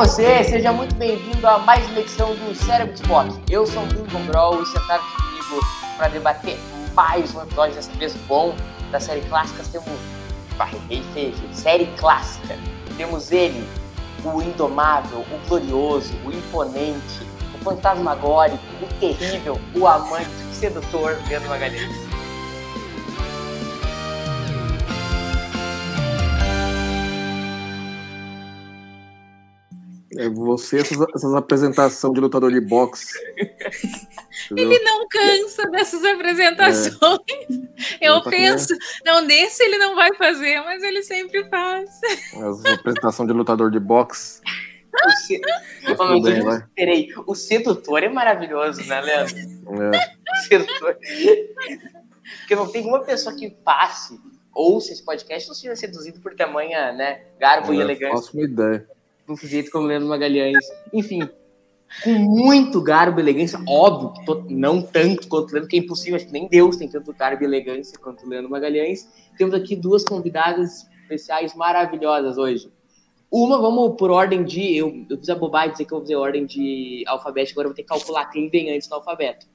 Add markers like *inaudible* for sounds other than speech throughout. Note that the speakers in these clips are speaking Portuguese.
Você, seja muito bem-vindo a mais uma edição do Cérebro de Spock. Eu sou o Bruno Gombrol e sentado comigo para debater mais um episódio dessa vez bom da série clássica. Temos Barriguei Feijão, série clássica. Temos ele, o indomável, o glorioso, o imponente, o fantasmagórico, o terrível, o amante, o sedutor Pedro Magalhães. É você, essas, essas apresentações de lutador de boxe. Ele não cansa dessas apresentações. É. Eu tá penso, não, nesse ele não vai fazer, mas ele sempre faz. As apresentações de lutador de boxe. O, se... oh, bem, o sedutor é maravilhoso, né, Leandro? É. *laughs* O sedutor. Porque não tem uma pessoa que passe, ouça esse podcast, não seja seduzido por tamanha, né, garbo é, e elegância. Faço uma ideia um sujeito como Leandro Magalhães. Enfim, com muito garbo e elegância, óbvio, não tanto quanto o Leandro, que é impossível, acho que nem Deus tem tanto garbo e elegância quanto o Leandro Magalhães. Temos aqui duas convidadas especiais maravilhosas hoje. Uma, vamos por ordem de. Eu, eu fiz a bobagem de dizer que eu vou fazer ordem de alfabeto, agora eu vou ter que calcular quem vem antes no alfabeto.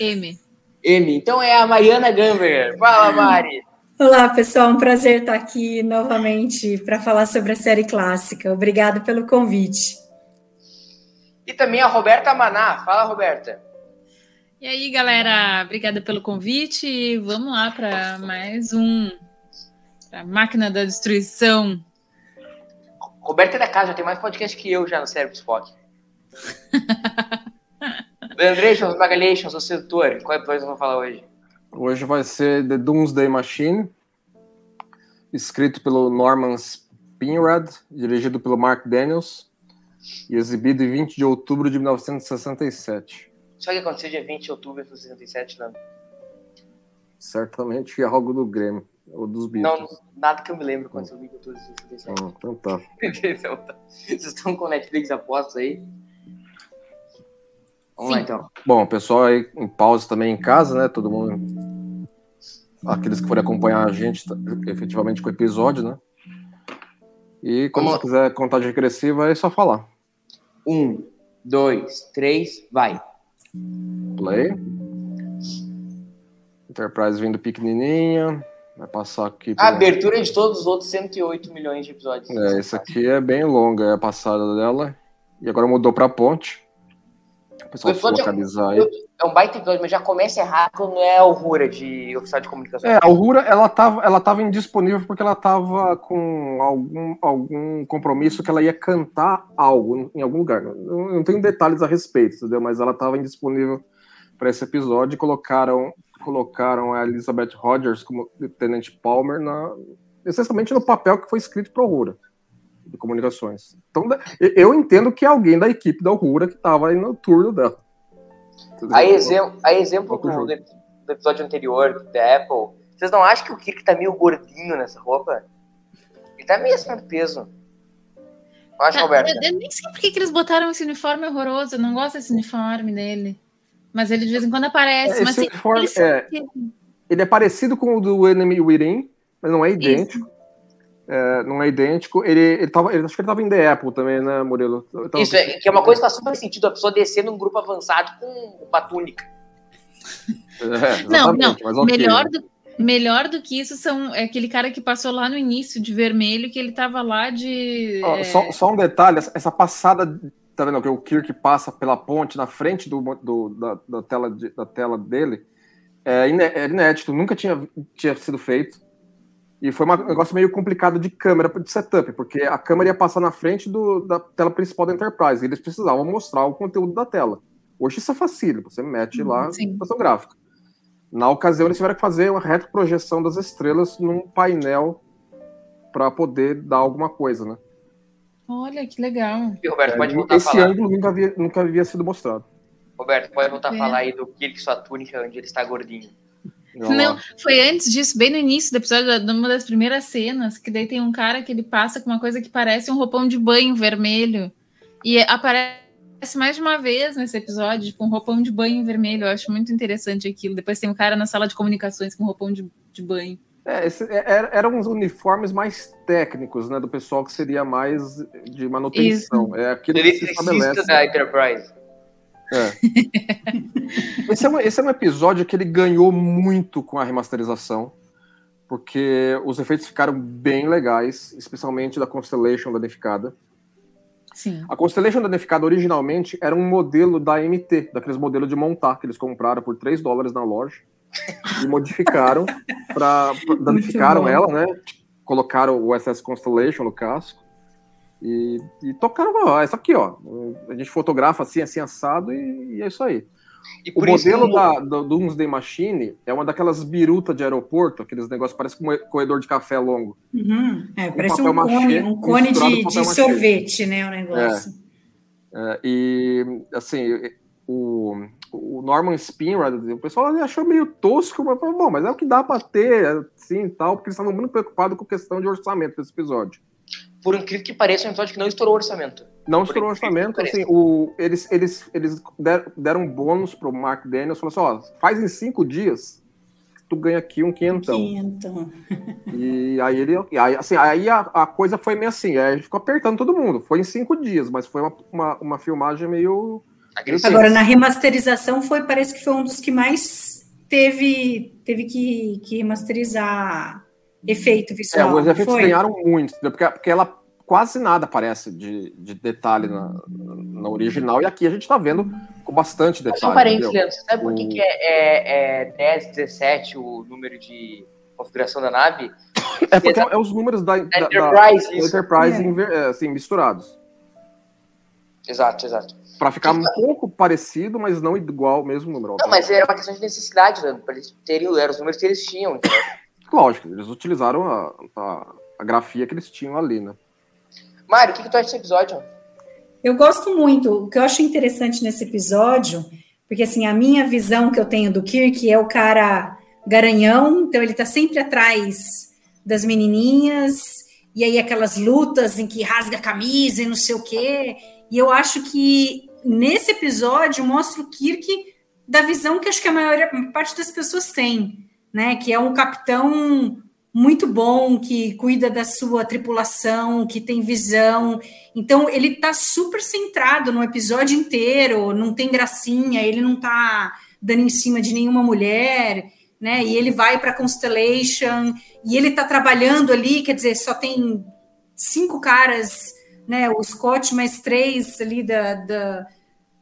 M. M. Então é a Mariana Gamber. Fala, Mari. Olá, pessoal. Um prazer estar aqui novamente para falar sobre a série clássica. Obrigado pelo convite. E também a Roberta Maná. Fala, Roberta. E aí, galera, obrigada pelo convite. Vamos lá para mais um a Máquina da Destruição. Roberta é da casa, já tem mais podcast que eu já no Cérebro Spock. *laughs* Leandrations, Magalhations, o sedutor. Qual episódio nós vamos falar hoje? Hoje vai ser The Doomsday Machine, escrito pelo Norman Spinrad, dirigido pelo Mark Daniels e exibido em 20 de outubro de 1967. Sabe o que aconteceu dia 20 de outubro de 1967, Nando? Certamente é algo do Grêmio, ou dos Beatles. Não, nada que eu me lembro quando eu vi de outubro de 1967. Hum, então tá. *laughs* então tá. Vocês estão com Netflix apostos aí? Vamos Sim. lá, então. Bom, o pessoal aí em pausa também em casa, né? Todo mundo. Aqueles que forem acompanhar a gente tá, efetivamente com o episódio, né? E quando Vamos... você quiser contagem regressiva, é só falar. Um, dois, três, vai. Play. Enterprise vindo pequenininha. Vai passar aqui. A abertura de todos os outros 108 milhões de episódios. É, esse aqui é bem longa, é a passada dela. E agora mudou para ponte pessoal se localizar aí. É um baita episódio, mas já começa errado quando é a Aurora de oficial de comunicação. É, a Aurora, ela tava, ela tava indisponível porque ela tava com algum, algum compromisso que ela ia cantar algo em algum lugar. Não tenho detalhes a respeito, entendeu? Mas ela tava indisponível para esse episódio e colocaram, colocaram a Elizabeth Rogers como Tenente Palmer na, essencialmente no papel que foi escrito para Aurora de comunicações. Então, eu entendo que é alguém da equipe da Rura que estava aí no turno dela. A, exemplo, a exemplo do, do, episódio anterior da Apple, vocês não acham que o Kirk tá meio gordinho nessa roupa? Ele tá meio acima do peso. Eu acho, ah, Roberto. Eu, eu, nem sei por que eles botaram esse uniforme horroroso. Eu não gosto desse uniforme dele. Mas ele de vez em quando aparece. É, mas, assim, uniforme, é, ele é parecido com o do Enemy Within, mas não é idêntico. Isso. É, não é idêntico. Ele, ele, tava, ele acho que ele tava em The Apple também, né, Murilo? Isso, é, que é uma coisa que faz super sentido, a pessoa descer num grupo avançado com uma túnica. *laughs* É, não, não. Okay. Melhor, do, melhor do que isso são é aquele cara que passou lá no início de vermelho, que ele tava lá de. É... só, só, um detalhe: essa passada, tá vendo? Que o Kirk passa pela ponte na frente do, do da, da, tela de, da tela dele. É, é inédito, nunca tinha, tinha sido feito. E foi um negócio meio complicado de câmera, de setup, porque a câmera ia passar na frente do, da tela principal da Enterprise, e eles precisavam mostrar o conteúdo da tela. Hoje isso é fácil, você mete lá uhum, a computação gráfica. Na ocasião, eles tiveram que fazer uma retroprojeção das estrelas num painel para poder dar alguma coisa, né? Olha, que legal. E Roberto, pode voltar Esse a falar. ângulo nunca havia, nunca havia sido mostrado. Roberto, pode voltar a É. falar aí do Kirk sua túnica, onde ele está gordinho. Não, foi antes disso, bem no início do episódio, numa das primeiras cenas, que daí tem um cara que ele passa com uma coisa que parece um roupão de banho vermelho. E aparece mais de uma vez nesse episódio, com um roupão de banho vermelho. Eu acho muito interessante aquilo. Depois tem um cara na sala de comunicações com um roupão de, de banho. É, esse- é, era- eram uns uniformes mais técnicos, né? Do pessoal que seria mais de manutenção. É aquilo que se estabelece. da Enterprise. *laughs* Esse é, um, esse é um episódio que ele ganhou muito com a remasterização, porque os efeitos ficaram bem legais, especialmente da Constellation danificada. Sim. A Constellation danificada originalmente era um modelo da MT, daqueles modelos de montar que eles compraram por 3 dólares na loja e modificaram para *laughs* danificaram ela, né? Colocaram o SS Constellation no casco e, e tocaram, ó, essa aqui, ó. A gente fotografa assim, assim assado e, e é isso aí. E O isso modelo que da, do Doomsday Machine é uma daquelas birutas de aeroporto, aqueles negócios, parece um corredor de café longo. Uhum. É, parece papel um cone, machê um cone de, de sorvete, né? O negócio. É, e, assim, o, o Norman Spinrad, o pessoal achou meio tosco, mas falou, bom, mas é o que dá para ter, assim, e tal, porque eles estavam muito preocupados com a questão de orçamento desse episódio. Por incrível que pareça, é um episódio que não estourou o orçamento. Não Por estourou o orçamento, assim, o, eles, eles, eles der- deram um bônus pro Mark Daniels, falou assim, ó, faz em cinco dias, tu ganha aqui um quinhentão. Quinto. E aí ele, e aí, assim, aí a, a coisa foi meio assim, aí ele ficou apertando todo mundo. Foi em cinco dias, mas foi uma, uma, uma filmagem meio. Agressivo. Agora, na remasterização, foi, parece que foi um dos que mais teve, teve que, que remasterizar efeito É, visual. os efeitos foi? ganharam muito, porque, porque ela quase nada aparece de, de detalhe na, na original, e aqui a gente tá vendo com bastante Só um detalhe. parênteses? Leandro. Você sabe por que, que é, é, é 10, 17 o número de configuração da nave? É porque é os números da, da, Enterprise, da. Enterprise É. é, assim, misturados. Exato, exato. Para ficar um pouco parecido, mas não igual o mesmo número. Não, mas era uma questão de necessidade, Leandro. Pra eles terem, eram os números que eles tinham. entendeu? Lógico, eles utilizaram a, a, a grafia que eles tinham ali, né? Mário, o que, que tu acha desse episódio? Eu gosto muito. O que eu acho interessante nesse episódio, porque assim, a minha visão que eu tenho do Kirk é o cara garanhão, então ele tá sempre atrás das menininhas, e aí aquelas lutas em que rasga a camisa e não sei o quê. E eu acho que nesse episódio mostra o Kirk da visão que acho que a maior parte das pessoas tem, né? Que é um capitão muito bom, que cuida da sua tripulação, que tem visão. Então, ele está super centrado no episódio inteiro, não tem gracinha, ele não está dando em cima de nenhuma mulher, né? E ele vai para Constellation, e ele está trabalhando ali, quer dizer, só tem cinco caras, né? O Scott mais três ali da. da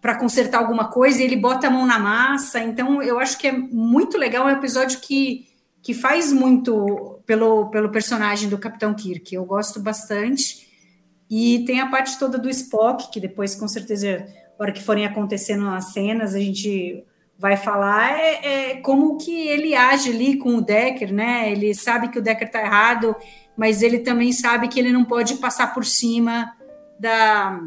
para consertar alguma coisa, e ele bota a mão na massa. Então, eu acho que é muito legal, é um episódio que que faz muito pelo, pelo personagem do Capitão Kirk. Eu gosto bastante. E tem a parte toda do Spock, que depois, com certeza, na hora que forem acontecendo as cenas, a gente vai falar é, é como que ele age ali com o Decker, né? Ele sabe que o Decker tá errado, mas ele também sabe que ele não pode passar por cima da,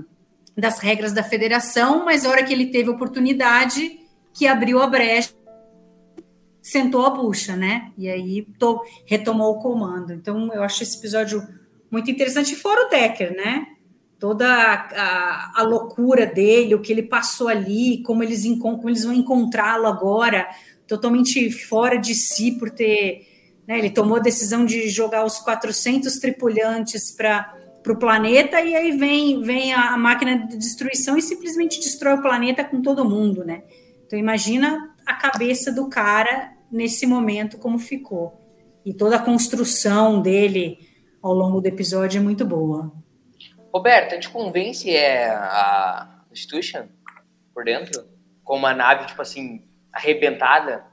das regras da federação, mas a hora que ele teve oportunidade, que abriu a brecha, sentou a bucha, né? E aí to, retomou o comando. Então, eu acho esse episódio muito interessante, fora o Decker, né? Toda a, a, a loucura dele, o que ele passou ali, como eles, como eles vão encontrá-lo agora, totalmente fora de si por ter. Né, ele tomou a decisão de jogar os 400 tripulantes para o planeta e aí vem, vem a, máquina de destruição e simplesmente destrói o planeta com todo mundo, né? Então imagina a cabeça do cara nesse momento como ficou. E toda a construção dele ao longo do episódio é muito boa. Roberto, gente convence é, a Institution por dentro? Com uma nave, tipo assim, arrebentada?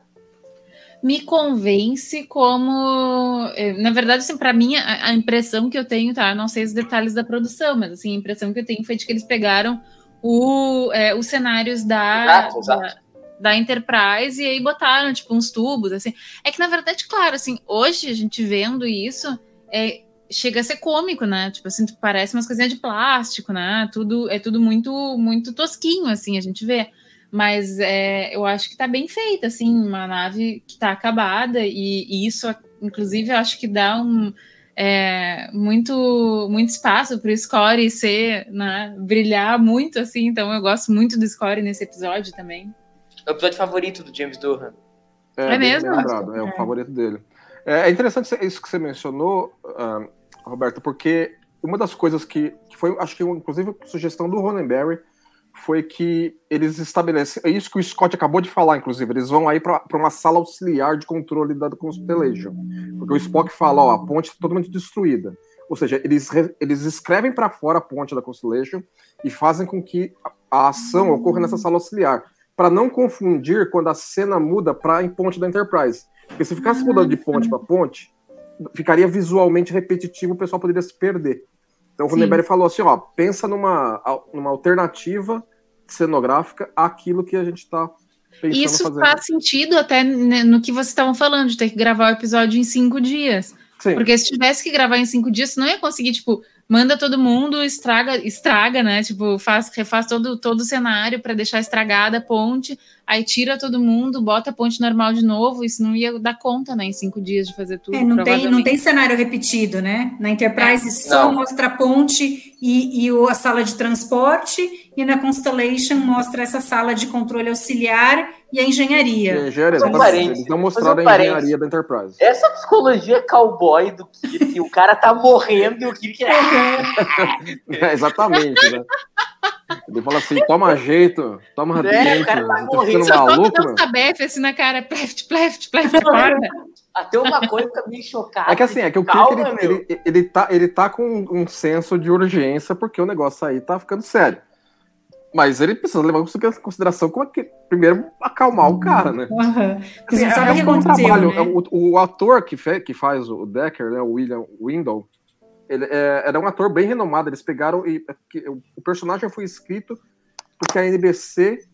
Me convence como. Na verdade, assim, para mim, a, a, impressão que eu tenho, tá? Eu não sei os detalhes da produção, mas assim, a impressão que eu tenho foi de que eles pegaram o, é, os cenários da, exato, exato da Enterprise e aí botaram, tipo, uns tubos, assim. É que, na verdade, claro, assim, hoje a gente vendo isso, é, chega a ser cômico, né? Tipo assim, parece umas coisinhas de plástico, né? Tudo é tudo muito muito tosquinho, assim, a gente vê. Mas é, eu acho que tá bem feita, assim, uma nave que tá acabada, e, e isso, inclusive, eu acho que dá um é, muito muito espaço para o Score ser, né, brilhar muito, assim, então eu gosto muito do Score nesse episódio também. É o episódio favorito do James Durham. É, É mesmo? lembrado, é o É. favorito dele. É, é interessante isso que você mencionou, ah, Roberto, porque uma das coisas que, que foi, acho que inclusive sugestão do Ronenberry, foi que eles estabelecem, é isso que o Scott acabou de falar, inclusive, eles vão aí para uma sala auxiliar de controle da Constellation. Porque o Spock fala, ó, a ponte está totalmente destruída. Ou seja, eles, eles escrevem para fora a ponte da Constellation e fazem com que a, ação ocorra nessa sala auxiliar, para não confundir quando a cena muda para em ponte da Enterprise. Porque se ficasse mudando de ponte para ponte, ficaria visualmente repetitivo, o pessoal poderia se perder. Então o Sim. Ronenberry falou assim, ó, pensa numa, numa alternativa cenográfica àquilo que a gente está pensando Isso fazer. faz sentido até né, no que vocês estavam falando, de ter que gravar o episódio em cinco dias. Sim. Porque se tivesse que gravar em cinco dias, você não ia conseguir, tipo, manda todo mundo, estraga, estraga, né? Tipo, faz, refaz todo, todo o cenário para deixar estragada a ponte, aí tira todo mundo, bota a ponte normal de novo, isso não ia dar conta, né? Em cinco dias de fazer tudo. É, não, tem, não tem cenário repetido, né? Na Enterprise só Não. mostra a ponte e, e a sala de transporte, e na Constellation mostra essa sala de controle auxiliar e a engenharia. Engenharia, um exatamente. parênteses, Eles não mostraram um a engenharia da Enterprise. Essa psicologia cowboy do Kirk, o cara tá morrendo e o Kirk. *laughs* *laughs* É, exatamente, né? Ele fala assim, toma jeito, toma É, jeito, o cara tá tá morrendo. Só maluco, dar meu. um tabefe assim na cara, pleft, pleft, pleft, acorda. Até uma coisa fica meio chocada. É que assim, é que o Kirk, Calma, ele, ele, ele, tá, ele tá com um senso de urgência, porque o negócio aí tá ficando sério. Mas ele precisa levar isso em consideração como é que, primeiro, acalmar o cara, né? Porque Assim, é o que um trabalho. né? O, o ator que, fe- que faz o Decker, né, o William Windle, ele é, era um ator bem renomado. Eles pegaram e é que o, personagem foi escrito porque a NBC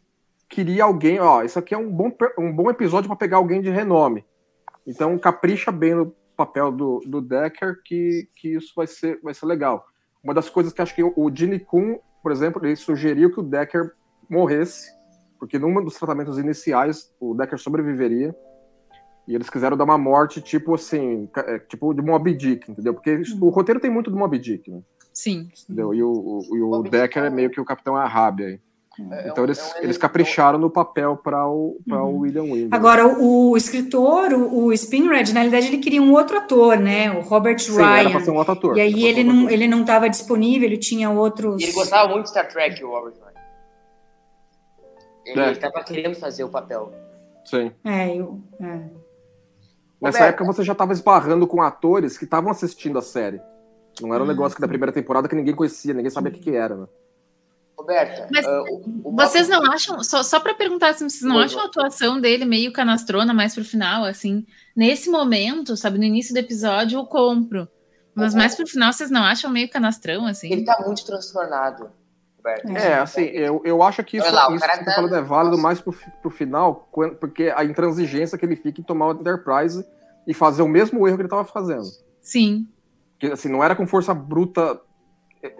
queria alguém. Ó, isso aqui é um bom, um bom episódio para pegar alguém de renome. Então capricha bem no papel do, do Decker que, que isso vai ser, vai ser legal. Uma das coisas que acho que o, Gene Kun, por exemplo, ele sugeriu que o Decker morresse, porque num dos tratamentos iniciais o Decker sobreviveria. E eles quiseram dar uma morte, tipo assim, é, tipo de Moby Dick, entendeu? Porque isso- o roteiro tem muito do Moby Dick, né? Sim. Entendeu? E o, o, e o Decker é é um- meio que o Capitão Arábia aí. É Então um- eles, é um eles capricharam no papel para o, pra o William Windle. Agora, o, o escritor, o, o Spinrad, na realidade, ele queria um outro ator, né? O Robert Sim, era pra ser Ryan. um outro ator. E Era aí ele outro não, ator. ele não estava disponível, ele tinha outros. E ele gostava muito de Star Trek, o Robert Ryan. Ele É. estava querendo fazer o papel. Sim. É, eu, é. Nessa Roberto. época você já estava esbarrando com atores que estavam assistindo a série. Não era um Ah, negócio que da primeira temporada que ninguém conhecia, ninguém sabia o que, que era, né? Roberta, Mas ah, o- o Vocês não acham, só, só para perguntar se vocês não Boa, acham a atuação dele meio canastrona mais pro final, assim? Nesse momento, sabe, no início do episódio eu compro. Mas Uhum. mais pro final vocês não acham meio canastrão, assim? Ele tá muito transtornado. É, assim, eu, eu acho que isso, lá, isso que você tá tá- falando é válido mais pro, pro final, porque a intransigência que ele fica em tomar o Enterprise e fazer o mesmo erro que ele estava fazendo. Sim. Que assim, não era com força bruta é,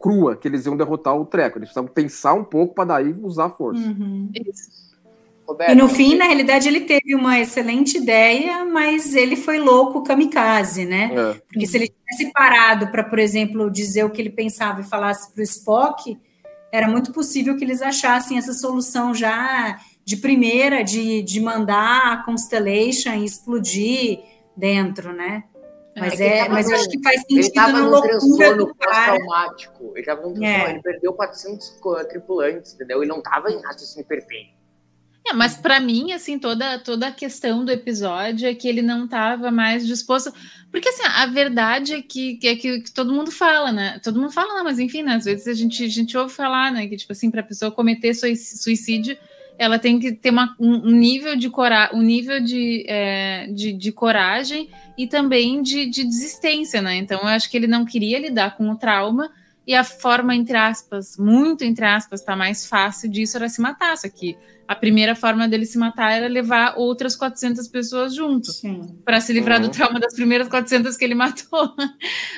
crua que eles iam derrotar o treco. Eles precisavam pensar um pouco para daí usar a força. Uhum. Isso. Roberto, E no fim, na realidade, ele teve uma excelente ideia, mas ele foi louco kamikaze, né? É. Porque se ele tivesse parado para, por exemplo, dizer o que ele pensava e falasse para o Spock, era muito possível que eles achassem essa solução já de primeira, de, de mandar a Constellation explodir dentro, né? Mas, É é, mas eu no- acho que faz Ele sentido tava na loucura do cara. pós-traumático. Ele tava num transtorno, É. ele perdeu 400 co- tripulantes, entendeu? Ele não tava em raciocínio perfeito. É, mas pra mim, assim, toda, toda a questão do episódio é que ele não tava mais disposto. Porque, assim, a verdade é que, que é que, que todo mundo fala, né? Todo mundo fala, mas enfim, né? Às vezes a gente, a gente ouve falar, né? Que, tipo assim, pra pessoa cometer sui- suicídio, ela tem que ter uma, um, nível de coragem, um nível de, é, de, de coragem e também de, de desistência, né? Então, eu acho que ele não queria lidar com o trauma. E a forma, entre aspas, muito entre aspas, tá mais fácil disso era se matar. Só que a primeira forma dele se matar era levar outras 400 pessoas junto, para se livrar uhum. do trauma das primeiras 400 que ele *laughs* matou.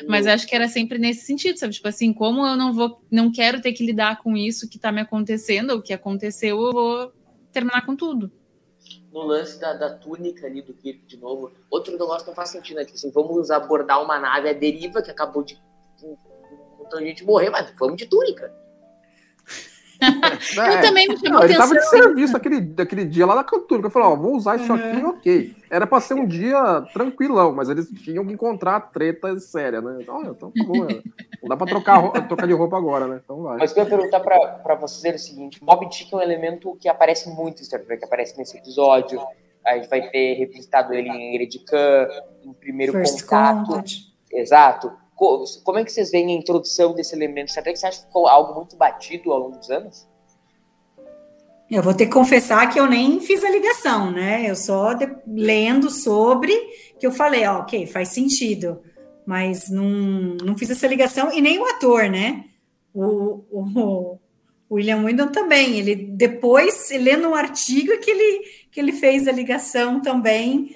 Mas acho que era sempre nesse sentido, sabe? Tipo assim, como eu não vou, não quero ter que lidar com isso que tá me acontecendo, ou que aconteceu, eu vou terminar com tudo. No lance da, da túnica ali do Kirk de novo, outro negócio que não faz sentido, né? Que assim, vamos abordar uma nave a deriva que acabou de muita gente morrer, mas vamos de túnica. *laughs* É. Eu também me chamou Ele tava de serviço aquele, aquele dia lá na cantura, que eu falei, ó, vou usar isso aqui, ok. Era pra ser um dia tranquilão, mas eles tinham que encontrar treta séria, né? Então, então tá bom, né? Não dá pra trocar, trocar de roupa agora, né? Então vai. Mas eu ia perguntar pra, pra vocês é o seguinte, Mob Dick é um elemento que aparece muito em Star Trek, aparece nesse episódio, a gente vai ter revisitado ele em Eredican, em Primeiro First Contato. Contact. Exato. Como é que vocês veem a introdução desse elemento? Você acha que ficou algo muito batido ao longo dos anos? Eu vou ter que confessar que eu nem fiz a ligação, né? Eu só de, lendo sobre que eu falei, ó, ok, faz sentido, mas não, não fiz essa ligação e nem o ator, né? O, o, o William Windom também, ele depois, lendo um artigo que ele, que ele fez a ligação também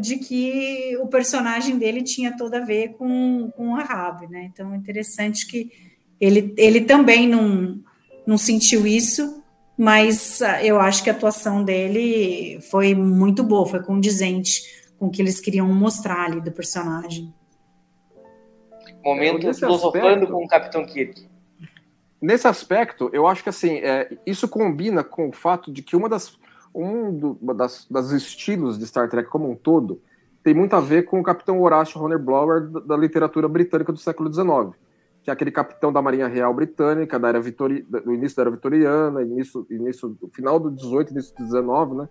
de que o personagem dele tinha toda a ver com, com a Rabi, né? Então é interessante que ele, ele também não, não sentiu isso, mas ah, eu acho que a atuação dele foi muito boa, foi condizente com o que eles queriam mostrar ali do personagem. Momento filosofando com o Capitão Kirk. Nesse aspecto, eu acho que assim, é, isso combina com o fato de que uma das um do, das, das, estilos de Star Trek como um todo tem muito a ver com o capitão Horatio Hornblower da, da literatura britânica do século XIX, que é aquele capitão da Marinha Real Britânica, da era Vitori, do início da era vitoriana, início, início, final do 18, início do 19, né?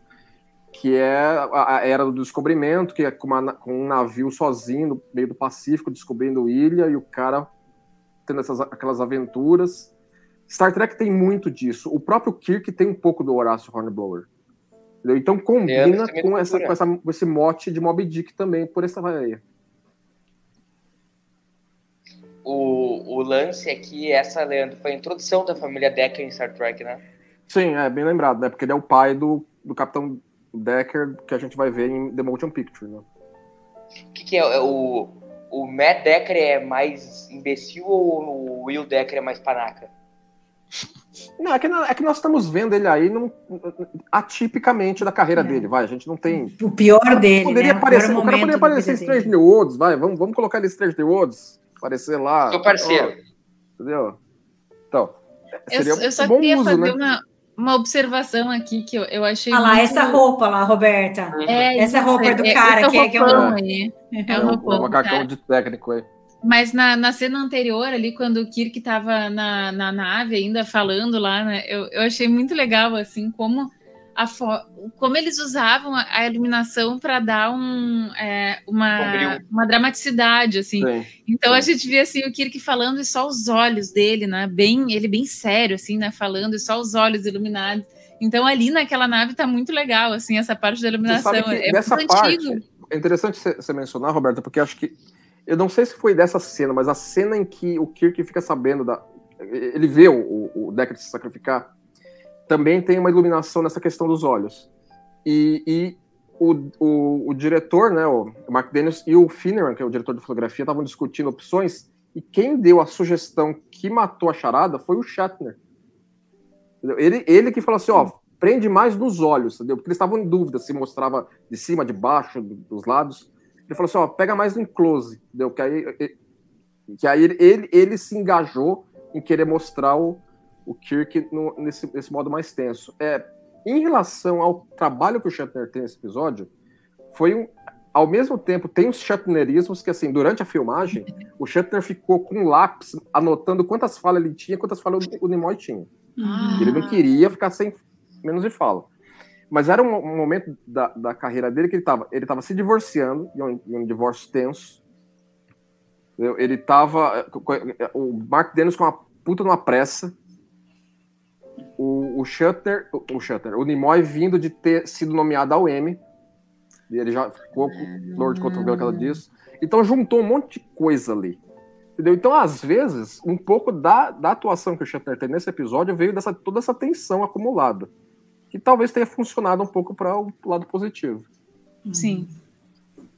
que é a, a era do descobrimento, que é com, uma, com, um navio sozinho no meio do Pacífico, descobrindo ilha, e o cara tendo essas, aquelas aventuras. Star Trek tem muito disso. O próprio Kirk tem um pouco do Horácio Hornblower. Entendeu? Então combina com, essa, com, essa, com esse mote de Moby Dick também, por essa vaia. O, o lance aqui, essa, Leandro, foi a introdução da família Decker em Star Trek, né? Sim, é bem lembrado, né? Porque ele é o pai do, do Capitão Decker que a gente vai ver em The Motion Picture, né? O que, que é, é o, o Matt Decker é mais imbecil ou o Will Decker é mais panaca? Não, é que, é que nós estamos vendo ele aí num, atipicamente da carreira é. dele, vai. A gente não tem. O pior dele. Poderia né? aparecer, o, o cara poderia aparecer em Strange New Worlds, vai. Vamos, vamos colocar ele em Strange New Worlds, aparecer lá. Seu parceiro. Ó, entendeu? Então. Seria eu, eu só queria uso, fazer né? uma, uma observação aqui que eu, eu achei. Ah lá, muito... essa roupa lá, Roberta. É, essa roupa é, do cara é, que é, que é, um... é, é, um roupão, é um macacão de técnico aí. Mas na, na cena anterior, ali, quando o Kirk estava na, na nave ainda falando lá, né, eu, eu achei muito legal, assim, como, a como eles usavam a, a iluminação para dar um, é, uma, uma dramaticidade, assim. Sim, então sim. a gente via, assim, o Kirk falando e só os olhos dele, né, bem, ele bem sério, assim, né, falando e só os olhos iluminados. Então ali naquela nave tá muito legal, assim, essa parte da iluminação. é muito parte, antigo. É interessante você mencionar, Roberta, porque acho que eu não sei se foi dessa cena, mas a cena em que o Kirk fica sabendo da. Ele vê o, o Deckard se sacrificar. Também tem uma iluminação nessa questão dos olhos. E, e o, o, o, diretor, né, o Mark Daniels e o Finneran, que é o diretor de fotografia, estavam discutindo opções. E quem deu a sugestão que matou a charada foi o Shatner. Ele, ele que falou assim: ó, prende mais nos olhos, entendeu? Porque eles estavam em dúvida se mostrava de cima, de baixo, dos lados. Ele falou assim: ó, pega mais no close, entendeu? Que aí, que aí ele, ele, ele se engajou em querer mostrar o, o Kirk no, nesse, nesse modo mais tenso. É, em relação ao trabalho que o Shatner tem nesse episódio, foi um. Ao mesmo tempo, tem os Shatnerismos que, assim, durante a filmagem, o Shatner ficou com um lápis anotando quantas falas ele tinha, quantas falas o Nimoy tinha. Ah. Ele não queria ficar sem menos de fala. Mas era um, momento da, da, carreira dele que ele estava ele tava se divorciando, em um, em um divórcio tenso. Ele estava O Mark Dennis com uma puta numa pressa. O, o Shutter, o Shutter, o Nimoy vindo de ter sido nomeado ao Emmy. Ele já ficou com dor de cotovelo que ela disse. Então juntou um monte de coisa ali. Entendeu? Então, às vezes, um pouco da, da atuação que o Shutter tem nesse episódio veio dessa toda essa tensão acumulada. Que talvez tenha funcionado um pouco para o lado positivo. Sim.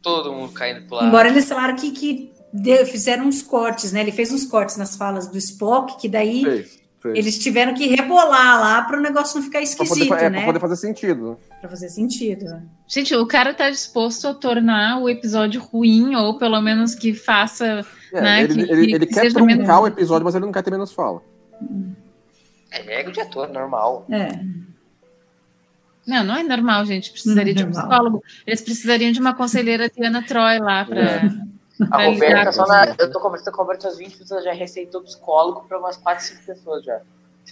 Todo mundo caindo pro lado. Embora eles falaram que, que deu- fizeram uns cortes, né? Ele fez uns cortes nas falas do Spock, que daí Fez, fez. eles tiveram que rebolar lá para o negócio não ficar Pra poder, esquisito, fa- é, né? pra poder fazer sentido. né? Pra fazer sentido. né? Gente, o cara tá disposto a tornar o episódio ruim, ou pelo menos que faça. É, Né, ele, que- ele, que ele quer seja truncar menos- o episódio, mas ele não quer ter menos fala. É ego de ator, normal. É. Não, não é normal, gente. Precisaria Não, de um normal. psicólogo. Eles precisariam de uma conselheira Tiana Troy lá pra. É. A Roberta, lidar só na, eu tô conversando com a Roberta às 20 minutos, ela já receitou psicólogo pra umas 4, 5 pessoas já.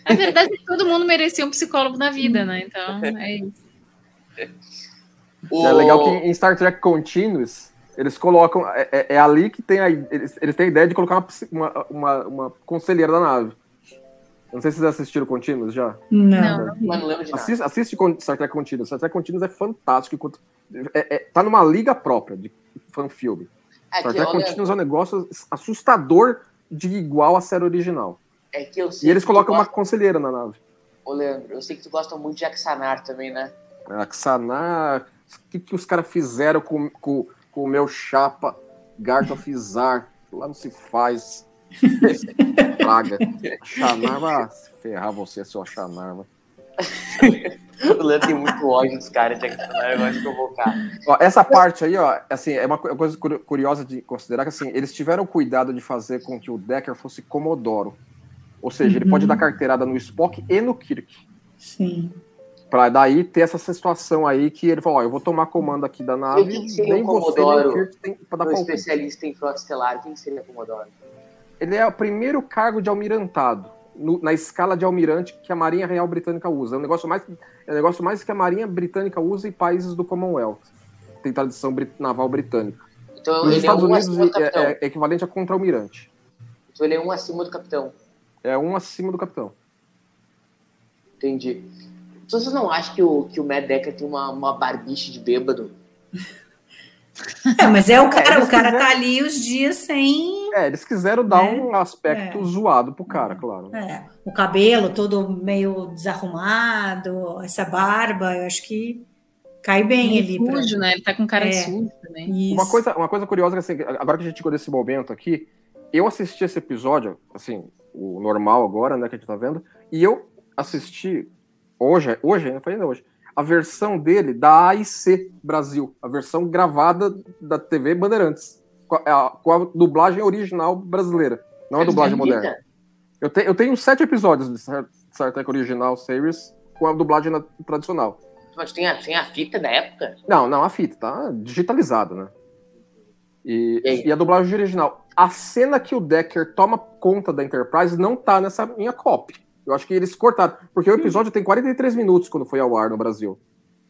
Na verdade, todo mundo merecia um psicólogo na vida, né? Então, *laughs* é isso. O- É legal que em Star Trek Continuous, eles colocam. É, é- é ali que tem a, eles, eles têm a ideia de colocar uma, uma, uma, uma conselheira da nave. Não sei se vocês assistiram Continuous já. Não. Não. Mas não lembro de nada. Assiste, assiste Star Trek Continuous. Star Trek Continuous é fantástico. É, é- tá numa liga própria de fan-filme. É Star Trek olha, Continuous é um negócio assustador de igual à série original. é que eu sei E eles colocam uma gosta- conselheira na nave. Ô, Leandro, eu sei que tu gosta muito de Axanar também, né? A Xanar, o que, que os caras fizeram com, com, com o meu chapa Garth of Izar? Lá não se faz. *laughs* Praga. Xanar vai se ferrar você, seu Xanar. vai. O Leandro tem muito ódio dos caras de Axanar, eu acho que eu vou cá. Ó, essa parte aí, ó, assim, é uma co- coisa curi- curiosa de considerar que assim, eles tiveram cuidado de fazer com que o Decker fosse Comodoro. Ou seja, ele Uhum. pode dar carteirada no Spock e no Kirk. Sim. Pra daí ter essa situação aí que ele falou, ó, eu vou tomar comando aqui da nave, que que seria nem o você nem o Comodoro Kirk tem pra dar Um especialista em frota estelar, quem seria Comodoro? Ele é o primeiro cargo de almirantado no- na escala de almirante que a Marinha Real Britânica usa. É um negócio mais, é um negócio mais que a Marinha Britânica usa em países do Commonwealth. Tem tradição brit- naval britânica. Então Nos ele Estados é um Unidos acima do capitão. é, é equivalente a contra-almirante. Então ele é um acima do capitão. É um acima do capitão. Entendi. Então, Vocês não acham que o, que o Matt Decker tem uma, uma barbiche de bêbado? *laughs* É, mas é o *laughs* cara, eles o cara quiseram- tá ali os dias sem. É, eles quiseram dar Né? um aspecto É. zoado pro cara, claro. é, o cabelo todo meio desarrumado, essa barba, eu acho que cai bem Ele ali. pra- sujo, né? Ele tá com cara de É. sujo também. Isso. Uma coisa, uma coisa curiosa que assim, agora que a gente chegou nesse momento aqui, eu assisti esse episódio, assim, o normal agora, né, que a gente tá vendo, e eu assisti hoje, hoje, não foi ainda hoje, a versão dele da AIC Brasil, a versão gravada da TV Bandeirantes, com a, com a dublagem original brasileira, não a dublagem moderna. Eu, te- eu tenho sete episódios de Star, Trek Original Series com a dublagem na- tradicional. Mas tem a, tem a fita da época? Não, não, a fita, tá digitalizada, né? E, E e a dublagem original. A cena que o Decker toma conta da Enterprise não tá nessa minha copy. Eu acho que eles cortaram. Porque o episódio tem 43 minutos quando foi ao ar no Brasil.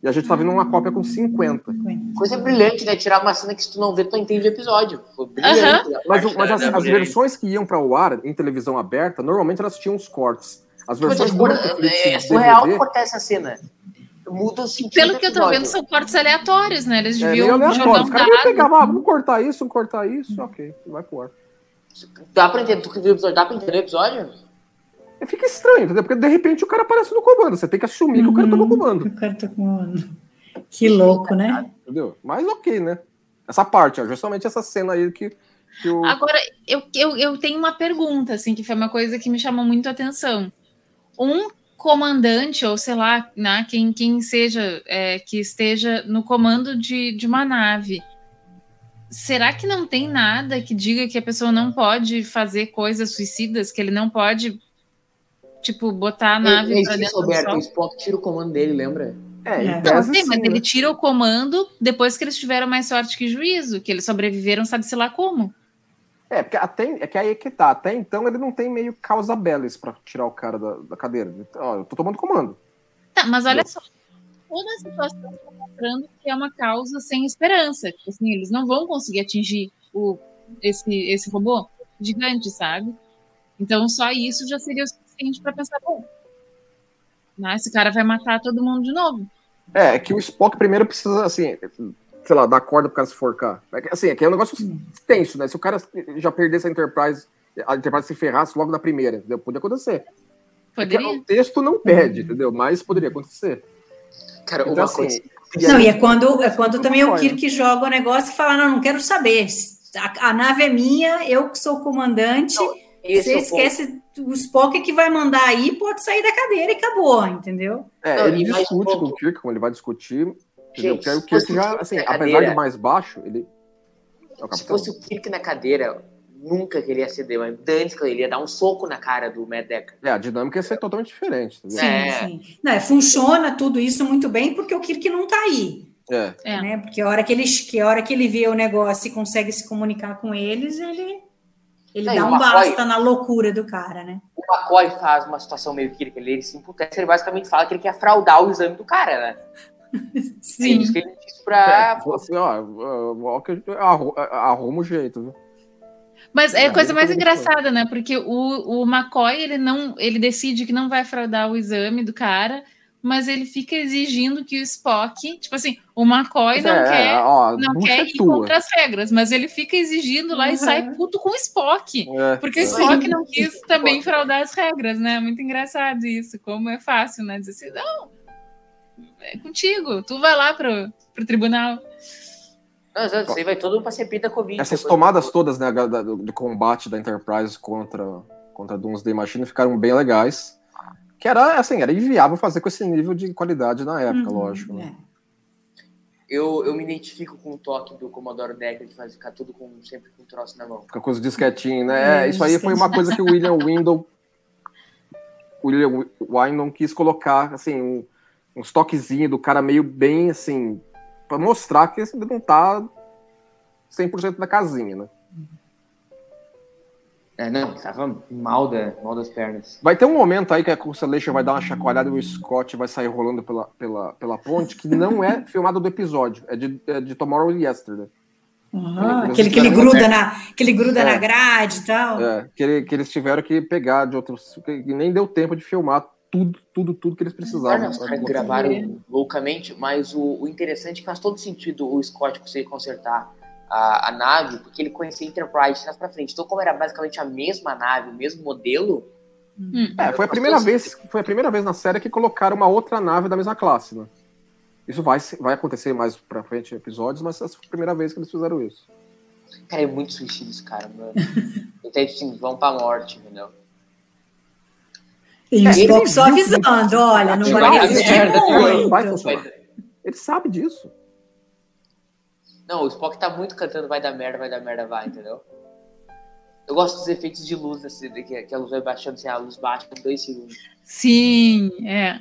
E a gente tá vendo uma cópia com 50. Coisa brilhante, né? Tirar uma cena que se tu não vê, tu não entende o episódio. Foi brilhante. a Mas, mas da- as, as versões que iam para o ar em televisão aberta, normalmente elas tinham os cortes. As versões é, do é, Netflix é surreal DVD, cortar essa cena. Muda o sentido Pelo que eu tô vendo, são cortes aleatórios, né? Eles é deviam jogar aleatório. um dado. pegar, ah, vamos cortar isso, vamos cortar isso, ok, vai pro ar. Dá pra entender, tu que viu o episódio, dá pra entender o episódio? E Fica estranho, entendeu? Porque de repente o cara aparece no comando. Você tem que assumir que o cara tá no Uhum. comando, O cara tá com- Que louco, né? entendeu? Mas ok, né? Essa parte, ó, justamente essa cena aí que, que o. Agora, eu, eu, eu tenho uma pergunta, assim, que foi uma coisa que me chamou muito a atenção. Um comandante, ou sei lá, né, quem, quem seja é, que esteja no comando de, de uma nave, será que não tem nada que diga que a pessoa não pode fazer coisas suicidas, que ele não pode, tipo, botar a nave Ele, pra dentro do Roberto, sol? o Spock tira o comando dele, lembra? É, É. Não, tese, sim, mas sim, ele né? tira o comando depois que eles tiveram mais sorte que juízo, que eles sobreviveram, sabe-se lá como. É, porque até, é que aí é que tá. Até então ele não tem meio causa bellis pra tirar o cara da, da cadeira. Então, Ó, eu tô tomando comando. Tá, mas olha só. Toda a situação está mostrando que é uma causa sem esperança. Tipo assim, eles não vão conseguir atingir o, esse, esse robô gigante, sabe? Então só isso já seria o suficiente para pensar, bom, né, esse cara vai matar todo mundo de novo. É, é que o Spock primeiro precisa, assim, sei lá, dar corda pro cara se forcar. É que, assim, é que é um negócio tenso, né? Se o cara já perdesse a Enterprise, a Enterprise se ferrasse logo na primeira, entendeu? Podia acontecer. Porque Poderia. o texto não pede, entendeu? Mas poderia acontecer. Cara, Então, uma assim, coisa. e Não, e é quando, é quando também o. Kirk joga o negócio e fala: não, não quero saber. A, a nave é minha, eu que sou o comandante. Esse Você é esquece o Spock que vai mandar aí, pode sair da cadeira e acabou, entendeu? É, Não, ele discute com o Kirk, como ele vai discutir, entendeu? Gente, Porque aí o se Kirk fosse já, o assim, Kirk na apesar cadeira- de mais baixo, ele é o Se fosse o Kirk na cadeira, nunca queria ceder, mas antes que ele ia dar um soco na cara do Matt Decker. É, a dinâmica ia ser totalmente diferente, entendeu? Sim, É. sim. Não, é, funciona tudo isso muito bem porque o Kirk não tá aí. É. É. Né? Porque a hora que ele, que a hora que ele vê o negócio e consegue se comunicar com eles, ele, ele Não, e dá um McCoy- basta na loucura do cara, né? O McCoy faz uma situação meio Kirk, ele, ele se emputece, ele basicamente fala que ele quer fraudar o exame do cara, né? *laughs* É Sim. isso que ele disse pra. É, assim, ó, Walker arru- arruma o jeito, viu? Mas é a É, coisa mais engraçada, né? Porque o, o McCoy, ele não, ele decide que não vai fraudar o exame do cara, mas ele fica exigindo que o Spock, tipo assim, o McCoy não é, quer, ó, não quer é ir tua. contra as regras, mas ele fica exigindo lá e Uhum. sai puto com o Spock. É. Porque o. Spock não *laughs* quis também fraudar as regras, né? Muito engraçado isso. Como é fácil, né? Dizer assim, não, é contigo, tu vai lá pro, pro tribunal. Não, não, isso aí vai todo pra CPI da Covid. Essas tomadas todas né, da- de combate da Enterprise contra, contra Doomsday Machine ficaram bem legais. Que era, assim, era inviável fazer com esse nível de qualidade na época, Uhum, lógico. né? é. Eu, eu me identifico com o toque do Commodore Decker de fazer ficar tudo com, sempre com um troço na mão. Fica com os disquetinhos, né? É, isso aí foi uma coisa que o William Windle. O William Windle quis colocar, assim, um, uns toquezinhos do cara meio bem, assim, pra mostrar que ele não tá 100% da casinha, né? É, não, tava mal, da, mal das pernas. Vai ter um momento aí que a Constellation vai dar uma chacoalhada e o Scott vai sair rolando pela, pela, pela ponte, que não é *laughs* filmado do episódio, é de, é de Tomorrow and Yesterday. Ah, Eles aquele que ele gruda, na, que ele gruda É. na grade e tal. É, que, ele- que eles tiveram que pegar de outros. que nem deu tempo de filmar tudo, tudo, tudo que eles Ah, precisavam. não, os caras gravaram loucamente, mas o, o interessante é que faz todo sentido o Scott conseguir consertar a, a nave, porque ele conhecia a Enterprise mais pra frente. Então, como era basicamente a mesma nave, o mesmo modelo, Hum. É, foi a primeira vez, foi a primeira vez na série que colocaram uma outra nave da mesma classe, né? Isso vai, vai acontecer mais pra frente em episódios, mas essa foi a primeira vez que eles fizeram isso. cara, é muito suicídio esse cara, mano. *laughs* Então, assim, vão pra morte, entendeu? E o É, Spock ele só avisando, olha, não Vai vai resistir merda, muito. vai funcionar. Ele sabe disso. Não, o Spock tá muito cantando vai dar merda, vai dar merda, vai, entendeu? Eu gosto dos efeitos de luz, assim, que, que a luz vai baixando, assim, a luz baixa em dois segundos. Sim, é.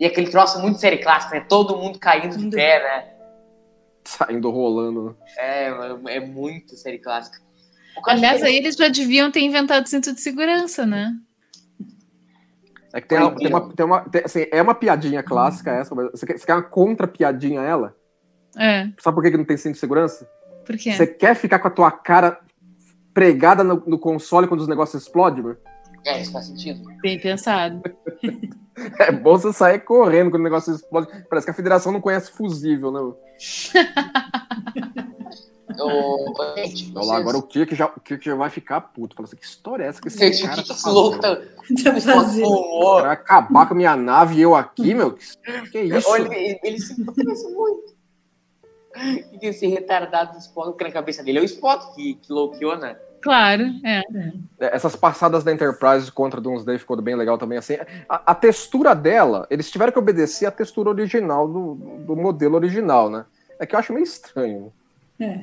E aquele troço muito série clássica, né? Todo mundo caindo de pé, né? Saindo rolando. É, mano, é muito série clássica. Aliás, que- aí eles já deviam ter inventado cinto de segurança, né? É que tem, uma, tem uma, tem uma- tem- assim, é uma piadinha clássica essa, mas você quer, você quer uma contra-piadinha a ela? É, Sabe por que não tem cinto de segurança? por quê? Você quer ficar com a tua cara pregada no, no console quando os negócios explodem, mano? É, isso faz sentido. Bem pensado. *laughs* É bom você sair correndo quando o negócio explode. Parece que a federação não conhece fusível, né? *laughs* Ô, gente, Olha lá, agora o Kirk já, o Kirk já vai ficar puto. Fala assim, que história é essa que esse Gente, o cara que *laughs* tá fazendo? tá. Tá fazendo. Vai acabar com a minha nave e eu aqui, meu? Que, que isso? Olha, ele, ele se parece muito. *laughs* E esse retardado do Spock, que na cabeça dele é o Spock que, que louqueou, né? Claro, é. É, Essas passadas da Enterprise contra Doomsday ficou bem legal também. Assim, a, a textura dela, eles tiveram que obedecer à textura original do, do modelo original, né? É que eu acho meio estranho. É.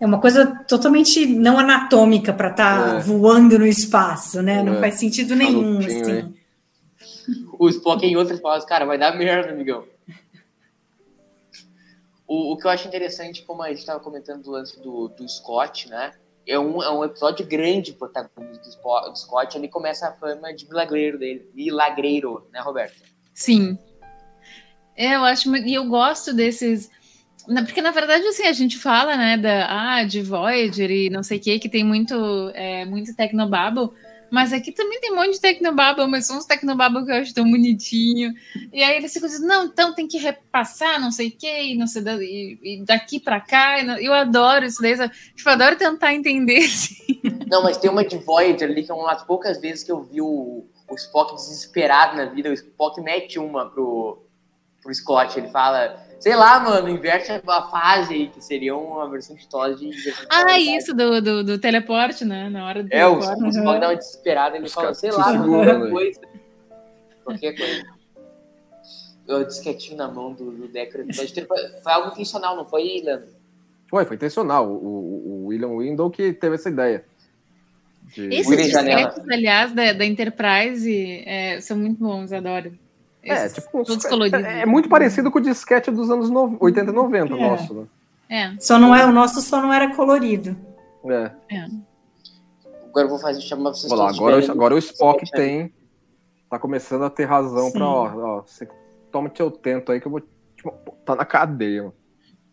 É uma coisa totalmente não anatômica para estar É. voando no espaço, né? Não É. faz sentido nenhum. Assim. O Spock, em outras palavras, cara, vai dar merda, amigão. O, o que eu acho interessante, como a gente estava comentando do lance do, do Scott, né? É um, é um episódio grande protagonista do, do Scott. Ali começa a fama de milagreiro dele. Milagreiro, né, Roberto? Sim. É, eu acho, e eu gosto desses. Porque, na verdade, assim, a gente fala, né, da, ah, de Voyager e não sei o que, que tem muito, é, muito Tecnobabble, mas aqui também tem um monte de Tecnobabble, mas são uns Tecnobabble que eu acho tão bonitinho. E aí eles ficam dizendo, não, então tem que repassar, não sei o que, e, não sei, e, e daqui pra cá. não- eu adoro isso daí, sabe? tipo, eu adoro tentar entender. *laughs* assim. Não, mas tem uma de Voyager ali que é uma das poucas vezes que eu vi o, o Spock desesperado na vida. O Spock mete uma pro, pro Scott. Ele fala, sei lá, mano, inverte a fase aí, que seria uma versão de TOS de. Ah, isso, do, do, do teleporte, né? Na hora do É, o, o Spock dá uma desesperada, ele Os fala, sei se lá, qualquer né? coisa. Qualquer coisa. O disquetinho na mão do, do Decker. Foi algo intencional, não foi, Leandro? Foi, foi intencional. O, o- o William Window que teve essa ideia. De- Esses disquetes, aliás, da, da Enterprise é, são muito bons, adoro. É, Esses, tipo, todos coloridos. é, é muito parecido com o disquete dos anos no- 80 e 90, É. nosso, né? É, Só não é, o nosso só não era colorido. É. Agora eu vou fazer chamar vocês Olha lá, todos agora, diferentes. agora o Spock tem. Tá começando a ter razão Sim. pra, ó, ó, você toma teu tento aí que eu vou. Tipo, tá na cadeia, mano.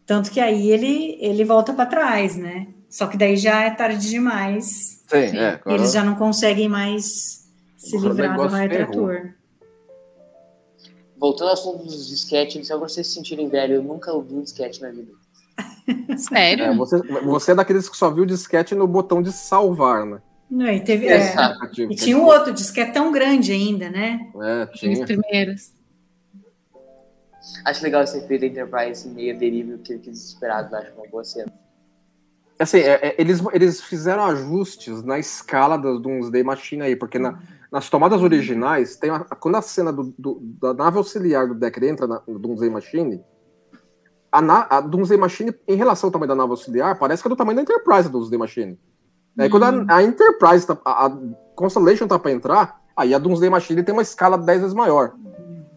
Tanto que aí ele, ele volta para trás, né? Só que daí já é tarde demais. Sim, Sim. é. Agora, Eles já não conseguem mais se livrar do raio trator. Voltando ao assunto dos disquetes, só pra vocês se sentirem velho, eu nunca ouvi um disquete na vida. *laughs* sério? é, você, você é daqueles que só viu o disquete no botão de salvar, né? Não, e teve, é, Exato. Aplicativo. e tinha um outro, diz que é tão grande ainda, né? É, Os tinha. primeiros. Acho legal esse efeito da Enterprise meio derivo que que desesperado, acho uma boa cena. Assim, é, é, eles, eles fizeram ajustes na escala das Doomsday Machine aí, porque na- nas tomadas originais, tem a- quando a cena do, do- da nave auxiliar do Decker entra na no Doomsday Machine, a, na, a Doomsday Machine, em relação ao tamanho da nave auxiliar, parece que é do tamanho da Enterprise a Doomsday Machine. Aí quando a, a Enterprise, tá, a, a Constellation tá pra entrar, aí a Doomsday Machine tem uma escala 10 vezes maior.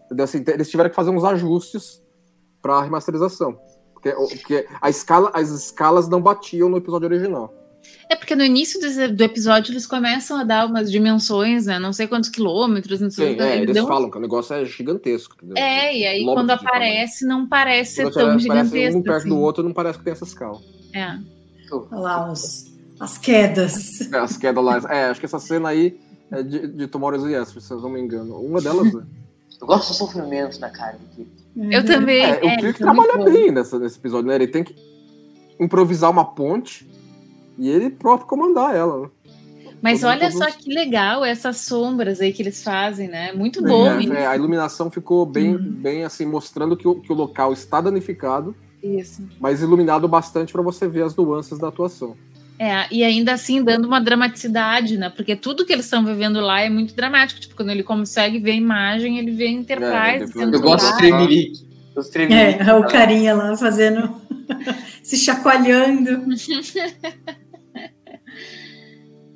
Entendeu? Assim, eles tiveram que fazer uns ajustes pra remasterização. Porque, porque a escala, as escalas não batiam no episódio original. É porque no início do, do episódio eles começam a dar umas dimensões, né? Não sei quantos quilômetros, não sei Sim, o que. é, eles falam que o negócio é gigantesco. Entendeu? É, e aí quando tamanho. aparece, não parece ser tão parece gigantesco. um perto assim. do outro, não parece que tem essa escala. É. Olha lá os, as quedas. É, As quedas lá. É, acho que essa cena aí é de, de Tomorrow's Yes, se eu não me engano. Uma delas é. Eu gosto do sofrimento na cara aqui. Eu também. É, o é, Kirk muito trabalha bem nessa, nesse episódio, né? Ele tem que improvisar uma ponte e ele próprio comandar ela. Né? Mas Todo- olha só que legal essas sombras aí que eles fazem, né? Muito É, bom. É, é, a iluminação ficou bem, Uhum. bem assim, mostrando que o, que o local está danificado, Isso. mas iluminado bastante para você ver as nuances da atuação. É, e ainda assim dando uma dramaticidade, né? Porque tudo que eles estão vivendo lá é muito dramático. Tipo, quando ele consegue ver a imagem, ele vê a Enterprise É, Eu gosto quebrada. tremelique. Tremelique. É, o carinha lá fazendo. *laughs* se chacoalhando. *laughs*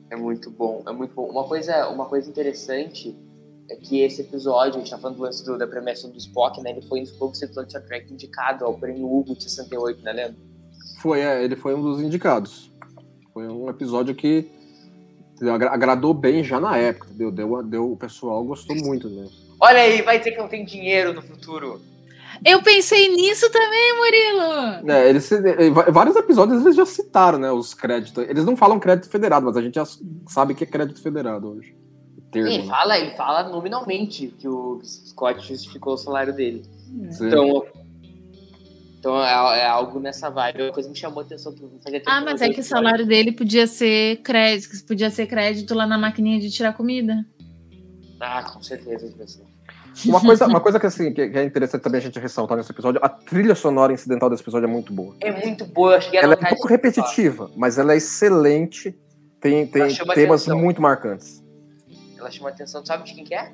É muito bom, é muito bom. Uma coisa, uma coisa interessante é que esse episódio, a gente tá falando do lance do- da premiação do Spock, né? Ele foi um dos poucos episódios de Star Trek indicado ao prêmio Hugo de 68, né, Leandro? Foi, é, ele foi um dos indicados. Foi um episódio que agra- agradou bem já na época, entendeu? Deu, deu, o pessoal gostou muito mesmo. Olha aí, vai dizer que não tem dinheiro no futuro. Eu pensei nisso também, Murilo! É, eles, eh, vários episódios eles já citaram, né, os créditos. Eles não falam crédito federado, mas a gente já sabe que é crédito federado hoje. Termo, Ele né? fala, ele fala nominalmente que o Scott justificou o salário dele. Sim. Então, então é, é algo nessa vibe. Uma coisa que me chamou a atenção que eu fazia tempo Ah, mas não é que o salário dele podia ser crédito, podia ser crédito lá na maquininha de tirar comida. Ah, com certeza. devia ser. Uma coisa, uma coisa que, *laughs* assim, que, que é interessante também a gente ressaltar nesse episódio, a trilha sonora incidental desse episódio é muito boa. É muito boa, eu cheguei a Ela é um pouco repetitiva, mas ela é excelente. Tem, tem temas atenção. muito marcantes. Ela chama a atenção, sabe de quem que é?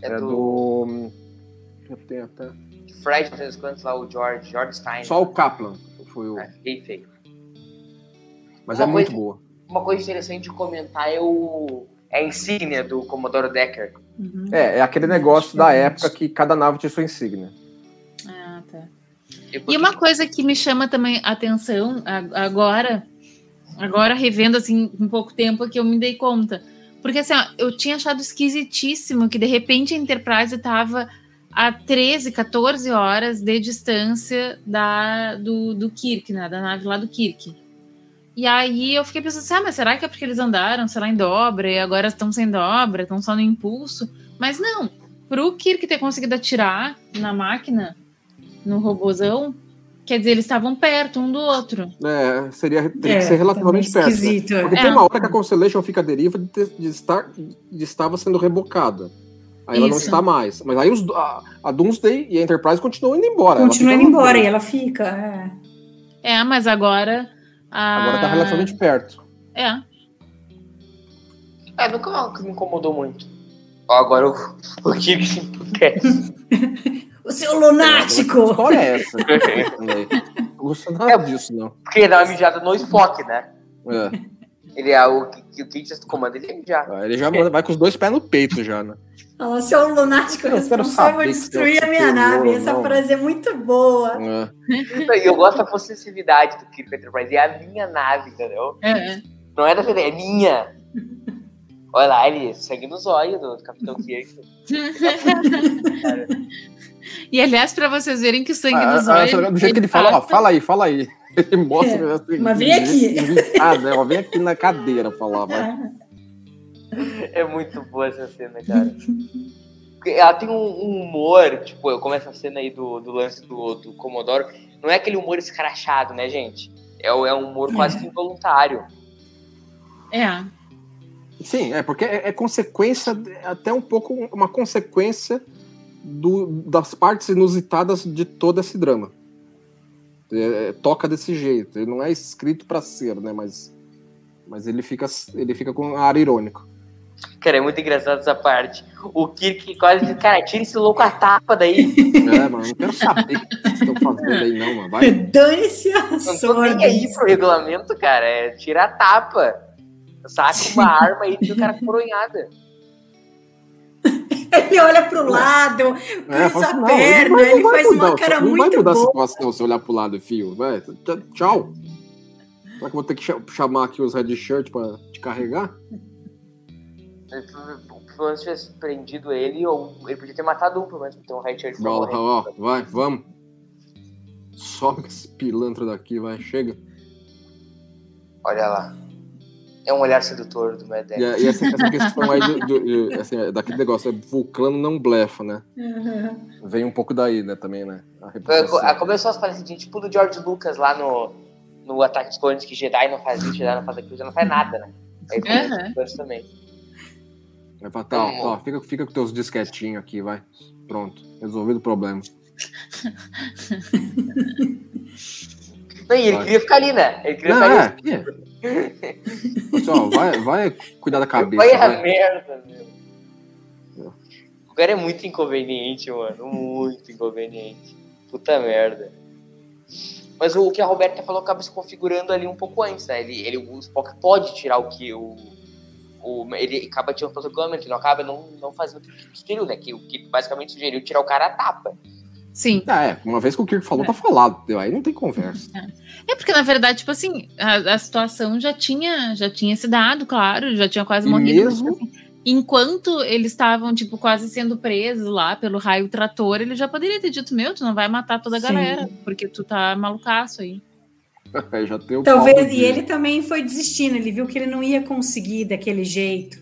É, É do, do. Eu até. Fred, não sei das quantas lá, o George, George Stein. Só o Kaplan foi o. É, feio. Mas Uma é muito coisa- boa. Uma coisa interessante de comentar é o é a insígnia do Commodore Decker. Uhum. É, é aquele negócio da época que cada nave tinha sua insígnia. Ah, tá. E, uma coisa que me chama também a atenção agora, agora revendo assim um pouco tempo que eu me dei conta. Porque assim, ó, eu tinha achado esquisitíssimo que de repente a Enterprise estava a 13, 14 horas de distância da, do, do Kirk, né? Da nave lá do Kirk. E aí eu fiquei pensando assim, ah, mas será que é porque eles andaram, sei lá, em dobra e agora estão sem dobra, estão só no impulso? Mas não, pro Kirk ter conseguido atirar na máquina, no robozão, quer dizer, eles estavam perto um do outro. É, seria teria É, que ser relativamente também perto. né? esquisito, é. Porque É. tem uma hora que a Constellation fica à deriva de, ter- de estar de estava sendo rebocada. Aí ela não Isso. está mais. Mas aí os, a, a Doomsday e a Enterprise continuam indo embora. Ela Continua fica indo embora e ela fica. é. É, mas agora. Agora tá relativamente perto. É. É, nunca me incomodou muito. Agora o, o Kirk se emputece. O seu lunático! Que história é essa? *laughs* Não gosto nada disso, não. Porque dá uma mijada no Spock, né? É. Ele é o que o Kirk do comando, ele é mijar. Aí Ele já manda- vai com os dois pés no peito já, né? O seu lunático Eu responsável se destruir a minha nave. ou Essa não. frase é muito boa. É. E eu gosto da possessividade do Kirk Enterprise. É a minha nave, entendeu? é. Não é da CD, é minha. Olha lá, ele sangue nos olhos do Capitão Kirk. *laughs* E aliás, pra vocês verem que o sangue Ah, nos ah, olhos. do jeito que ele fala, ó, fala aí, fala aí. Ele mostra. É, assim, mas vem aqui. Ah, né? Vem aqui na cadeira falar, vai. *laughs* É muito boa essa cena, cara. Ela tem um, um humor, tipo, eu começo a cena aí do, do lance do, do Comodoro. Não é aquele humor escrachado, né, gente? É, o- é um humor quase que involuntário. É. Sim, é porque é, é consequência, é até um pouco uma consequência do, das partes inusitadas de todo esse drama. É, é, toca desse jeito. Ele não é escrito pra ser, né? Mas, mas ele fica ele fica com ar irônico. Cara, é muito engraçado essa parte. O Kirk quase diz, cara, tira esse louco a tapa daí. *laughs* É, mano, não quero saber o que vocês estão fazendo aí, não, mano. Vai. Dane-se a Não tô nem aí pro regulamento, cara. É tira a tapa. Saca uma *laughs* arma aí e o cara coronhada. Ele olha pro lado, É, cruza a assim, não, perna, vai- ele vai faz mudar, uma cara não vai muito mudar a boa. situação se olhar pro lado, fio. Vai, tchau. Será que eu vou ter que cha- chamar aqui os red shirt pra te carregar? Se o Lance tivesse prendido ele, ou ele podia ter matado um, pelo menos, pra ter um red shirt Ó, ó, vai, vamos. Some esse pilantra daqui, vai, chega. Olha lá. É um olhar sedutor do Mad E, e essa, essa questão aí do, do- de- assim, é daquele negócio, é vulcano não blefa, né? Uhum. Vem um pouco daí, né, também, né? A Foi- reputação. a- Começou as parecidinhas, tipo do George Lucas lá no, no Ataque dos Clones, que Jedi não faz isso, Jedi não faz aquilo, já não faz nada, né? Aí Clones também. Vai falar, tá, ó, fica, fica com teus disquetinhos aqui, vai. Pronto, resolvido o problema. Não, e ele Vai. queria ficar ali, né? Ele queria Não, ficar é, ali. é. Pessoal, vai, vai cuidar da cabeça. Vai a merda, meu. O cara é muito inconveniente, mano. Muito inconveniente. Puta merda. Mas o que a Roberta falou acaba se configurando ali um pouco antes, né? Ele, ele, o Spock pode tirar o que o. o ele acaba tirando o regulamento, ele não acaba não, não fazendo o que ele sugeriu, né? Que o que basicamente sugeriu tirar o cara a tapa. Sim. Ah, é, uma vez que o Kirk falou, tá falado. Aí não tem conversa. É porque, na verdade, tipo assim, a, a situação já tinha, já tinha se dado, claro, já tinha quase E morrido. mesmo- tipo assim, enquanto eles estavam, tipo, quase sendo presos lá pelo raio trator, ele já poderia ter dito, meu, tu não vai matar toda a Sim. galera, porque tu tá malucaço aí. Aí *laughs* já tem o Talvez, e ele também foi desistindo, ele viu que ele não ia conseguir daquele jeito.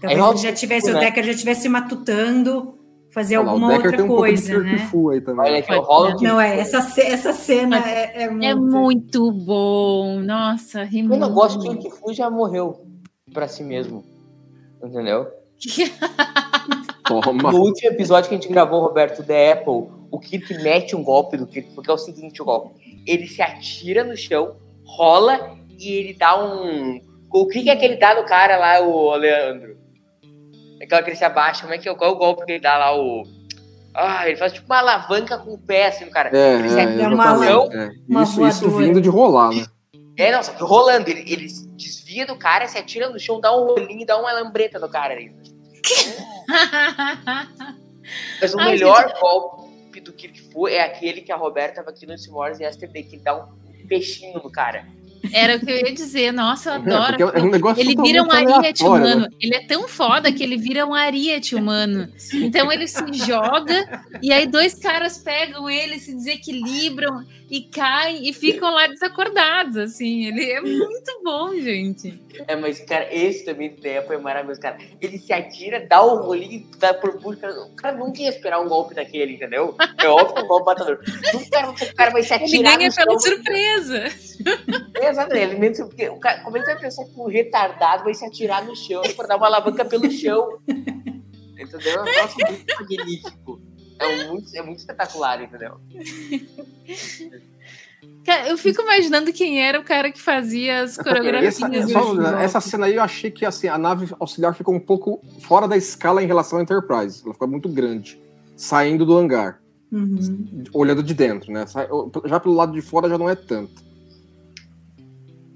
Talvez É ele já tivesse, né? o Decker já estivesse matutando fazer Olha lá, alguma outra tem um coisa, pouco de né? Kirk Fu aí também. Olha Holland. Não, é, essa, essa cena é, é muito... É muito bom, nossa, ri Eu muito. não gosto que o que Fu já morreu pra si mesmo. Entendeu? *laughs* Toma. No último episódio que a gente gravou, Roberto, The Apple, o Kirk mete um golpe do Kirk, porque é o seguinte, o golpe. Ele se atira no chão, rola e ele dá um... O que que é que ele dá no cara lá, o Leandro? Aquela que ele se abaixa, como é que é? Qual é o golpe que ele dá lá, o... Ah, ele faz tipo uma alavanca com o pé, assim, cara. É, Ele se é, atira é no uma chão, é. Isso, isso vindo de rolar, né? É, não, só que rolando. Ele, ele desvia do cara, se atira no chão, dá um rolinho e dá uma lambreta no cara ali. *laughs* Mas o Ai, melhor golpe do Kirk Fu é aquele que a Roberta tava aqui no Simores Yesterday, que ele dá um peixinho no cara. Era o que eu ia dizer, nossa, eu É, adoro. porque é um negócio Ele vira um ariete aleatório, humano. né? Ele é tão foda que ele vira um ariete humano. Então ele se joga e aí dois caras pegam ele, se desequilibram e caem e ficam lá desacordados, assim. Ele é muito bom, gente. É, mas, cara, esse também tempo é maravilhoso, cara. Ele se atira, dá o rolinho e dá por busca. O cara nunca ia esperar um golpe daquele, entendeu? É óbvio que é um golpe matador. Nunca o cara vai se Ele atirar ganha no pela chão. surpresa. É, exatamente. Ele mesmo, porque o cara, como é que vai pensar que um retardado vai se atirar no chão pra dar uma alavanca pelo chão? *laughs* entendeu? É um troço muito magnífico. É muito, é muito espetacular, entendeu? Cara, Eu fico imaginando quem era o cara que fazia as coreografias. Essa, só- essa cena aí eu achei que assim, a nave auxiliar ficou um pouco fora da escala em relação à Enterprise. Ela ficou muito grande, saindo do hangar, Uhum. olhando de dentro, né? Já pelo lado de fora já não é tanto.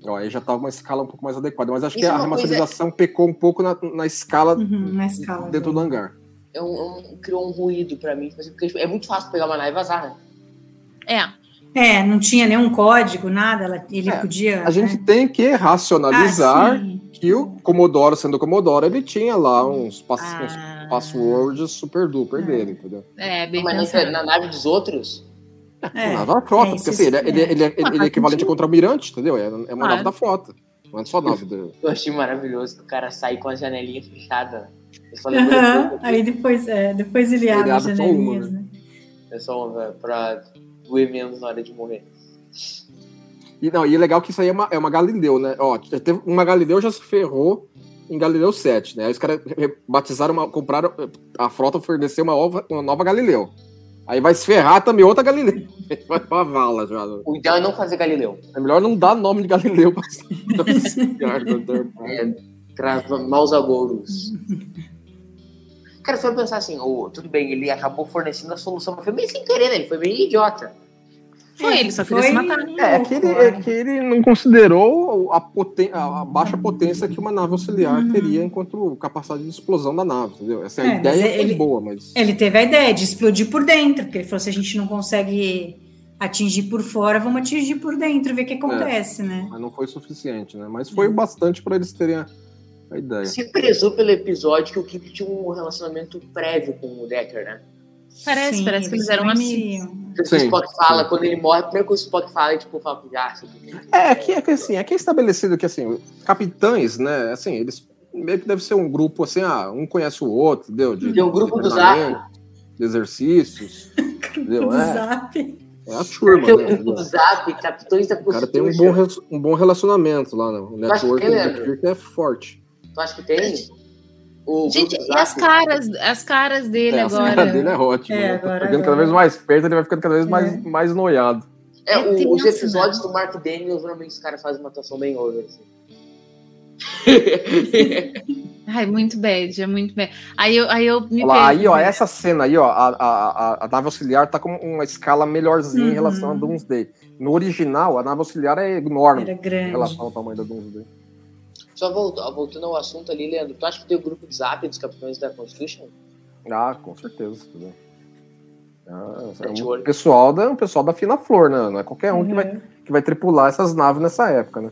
Ó, aí já tá uma escala um pouco mais adequada. Mas acho Isso que é a uma coisa- pecou um pouco na, na escala Uhum, na escala. dentro do hangar. É um, é um- criou um ruído pra mim. tipo assim, Porque é muito fácil pegar uma nave e vazar, né? É. É, não tinha nenhum código, nada. ela- Ele É, podia. A gente né? tem que racionalizar Ah, que o Commodore, sendo Commodore, ele tinha lá uns, pass uns Ah, passwords super duper É. dele, entendeu? é, bem Mas na nave dos outros, É, Nada da frota, é, porque assim, ele, é- ele, é- é. ele, é- ele, ele é faz equivalente a contra-almirante, entendeu? É, é uma Claro. nave da frota. Não é só nave do. *laughs* eu achei maravilhoso que o cara sai com a janelinha fechada. Eu falei, Aham, "Meu Deus, Aí depois, é, depois ele Ele abre as uma, janelinhas, né? é só uma, pra doer menos na hora de morrer. E, não, e é legal que isso aí é uma, é uma Galileu, né? Ó, já teve, uma Galileu já se ferrou em Galileu 7, né? Aí os caras batizaram, uma, compraram, a frota forneceu uma, ova- uma nova Galileu. Aí vai se ferrar também outra Galileu. *laughs* Vai pra vala já. O ideal é não fazer Galileu. É melhor não dar nome de Galileu pra *laughs* É, traz maus agouros. Cara, foi pensar assim, ô, tudo bem, ele acabou fornecendo a solução, mas foi bem sem querer, né? Ele foi bem idiota. Foi, ele só queria se matar. É, é que, ele, é que ele não considerou a, poten- a- baixa potência que uma nave auxiliar Uhum. teria enquanto capacidade de explosão da nave, entendeu? Essa É, ideia mas foi ele- boa, mas. Ele teve a ideia de explodir por dentro, porque ele falou: se a gente não consegue atingir por fora, vamos atingir por dentro, ver o que acontece, né? Mas não foi suficiente, né? Mas foi Uhum. bastante para eles terem a, a ideia. Se prezou pelo episódio que o Kip tinha um relacionamento prévio com o Decker, né? Parece, parece que eles eram conheciam. Que o Sim, Spock fala, sim. quando ele morre, primeiro que o Spock fala, e tipo, fala, ah, bonito. É, que é que assim, aqui é estabelecido que assim, capitães, né? Assim, eles meio que deve ser um grupo assim, ah, um conhece o outro, entendeu? De, Tem o grupo de do treinamento, de exercícios? *laughs* Do É, Zap. é a turma, Tem né? grupo do Zap, Capitões da O cara tem um bom, um bom relacionamento lá, né? O que network Leandro? Kirk é forte. Tu acha que tem? O Gente, e as caras, as caras dele É, a agora? cara dele é ótima. É, né? agora- tá ficando cada vez mais perto, ele vai ficando cada vez É. mais, mais noiado. É, É o- os tenso, episódios né? do Mark Daniels, normalmente os caras fazem uma atuação bem over. Assim. *laughs* Ai, muito bad, é muito bad. Aí eu, aí eu me Olha lá, aí, ó, essa cena aí, ó, a, a, a, a nave auxiliar tá com uma escala melhorzinha em Uhum. relação a Doomsday. No original, a nave auxiliar é enorme Era em grande. relação ao tamanho da Doomsday. Só voltando, voltando ao assunto ali, Leandro, tu acha que tem o grupo de Zap dos Capitães da Constitution? Ah, com certeza. entendeu? Ah, é um Network. pessoal da, um pessoal da fina flor, né? Não é qualquer um que, vai, Uhum. que vai tripular essas naves nessa época, né?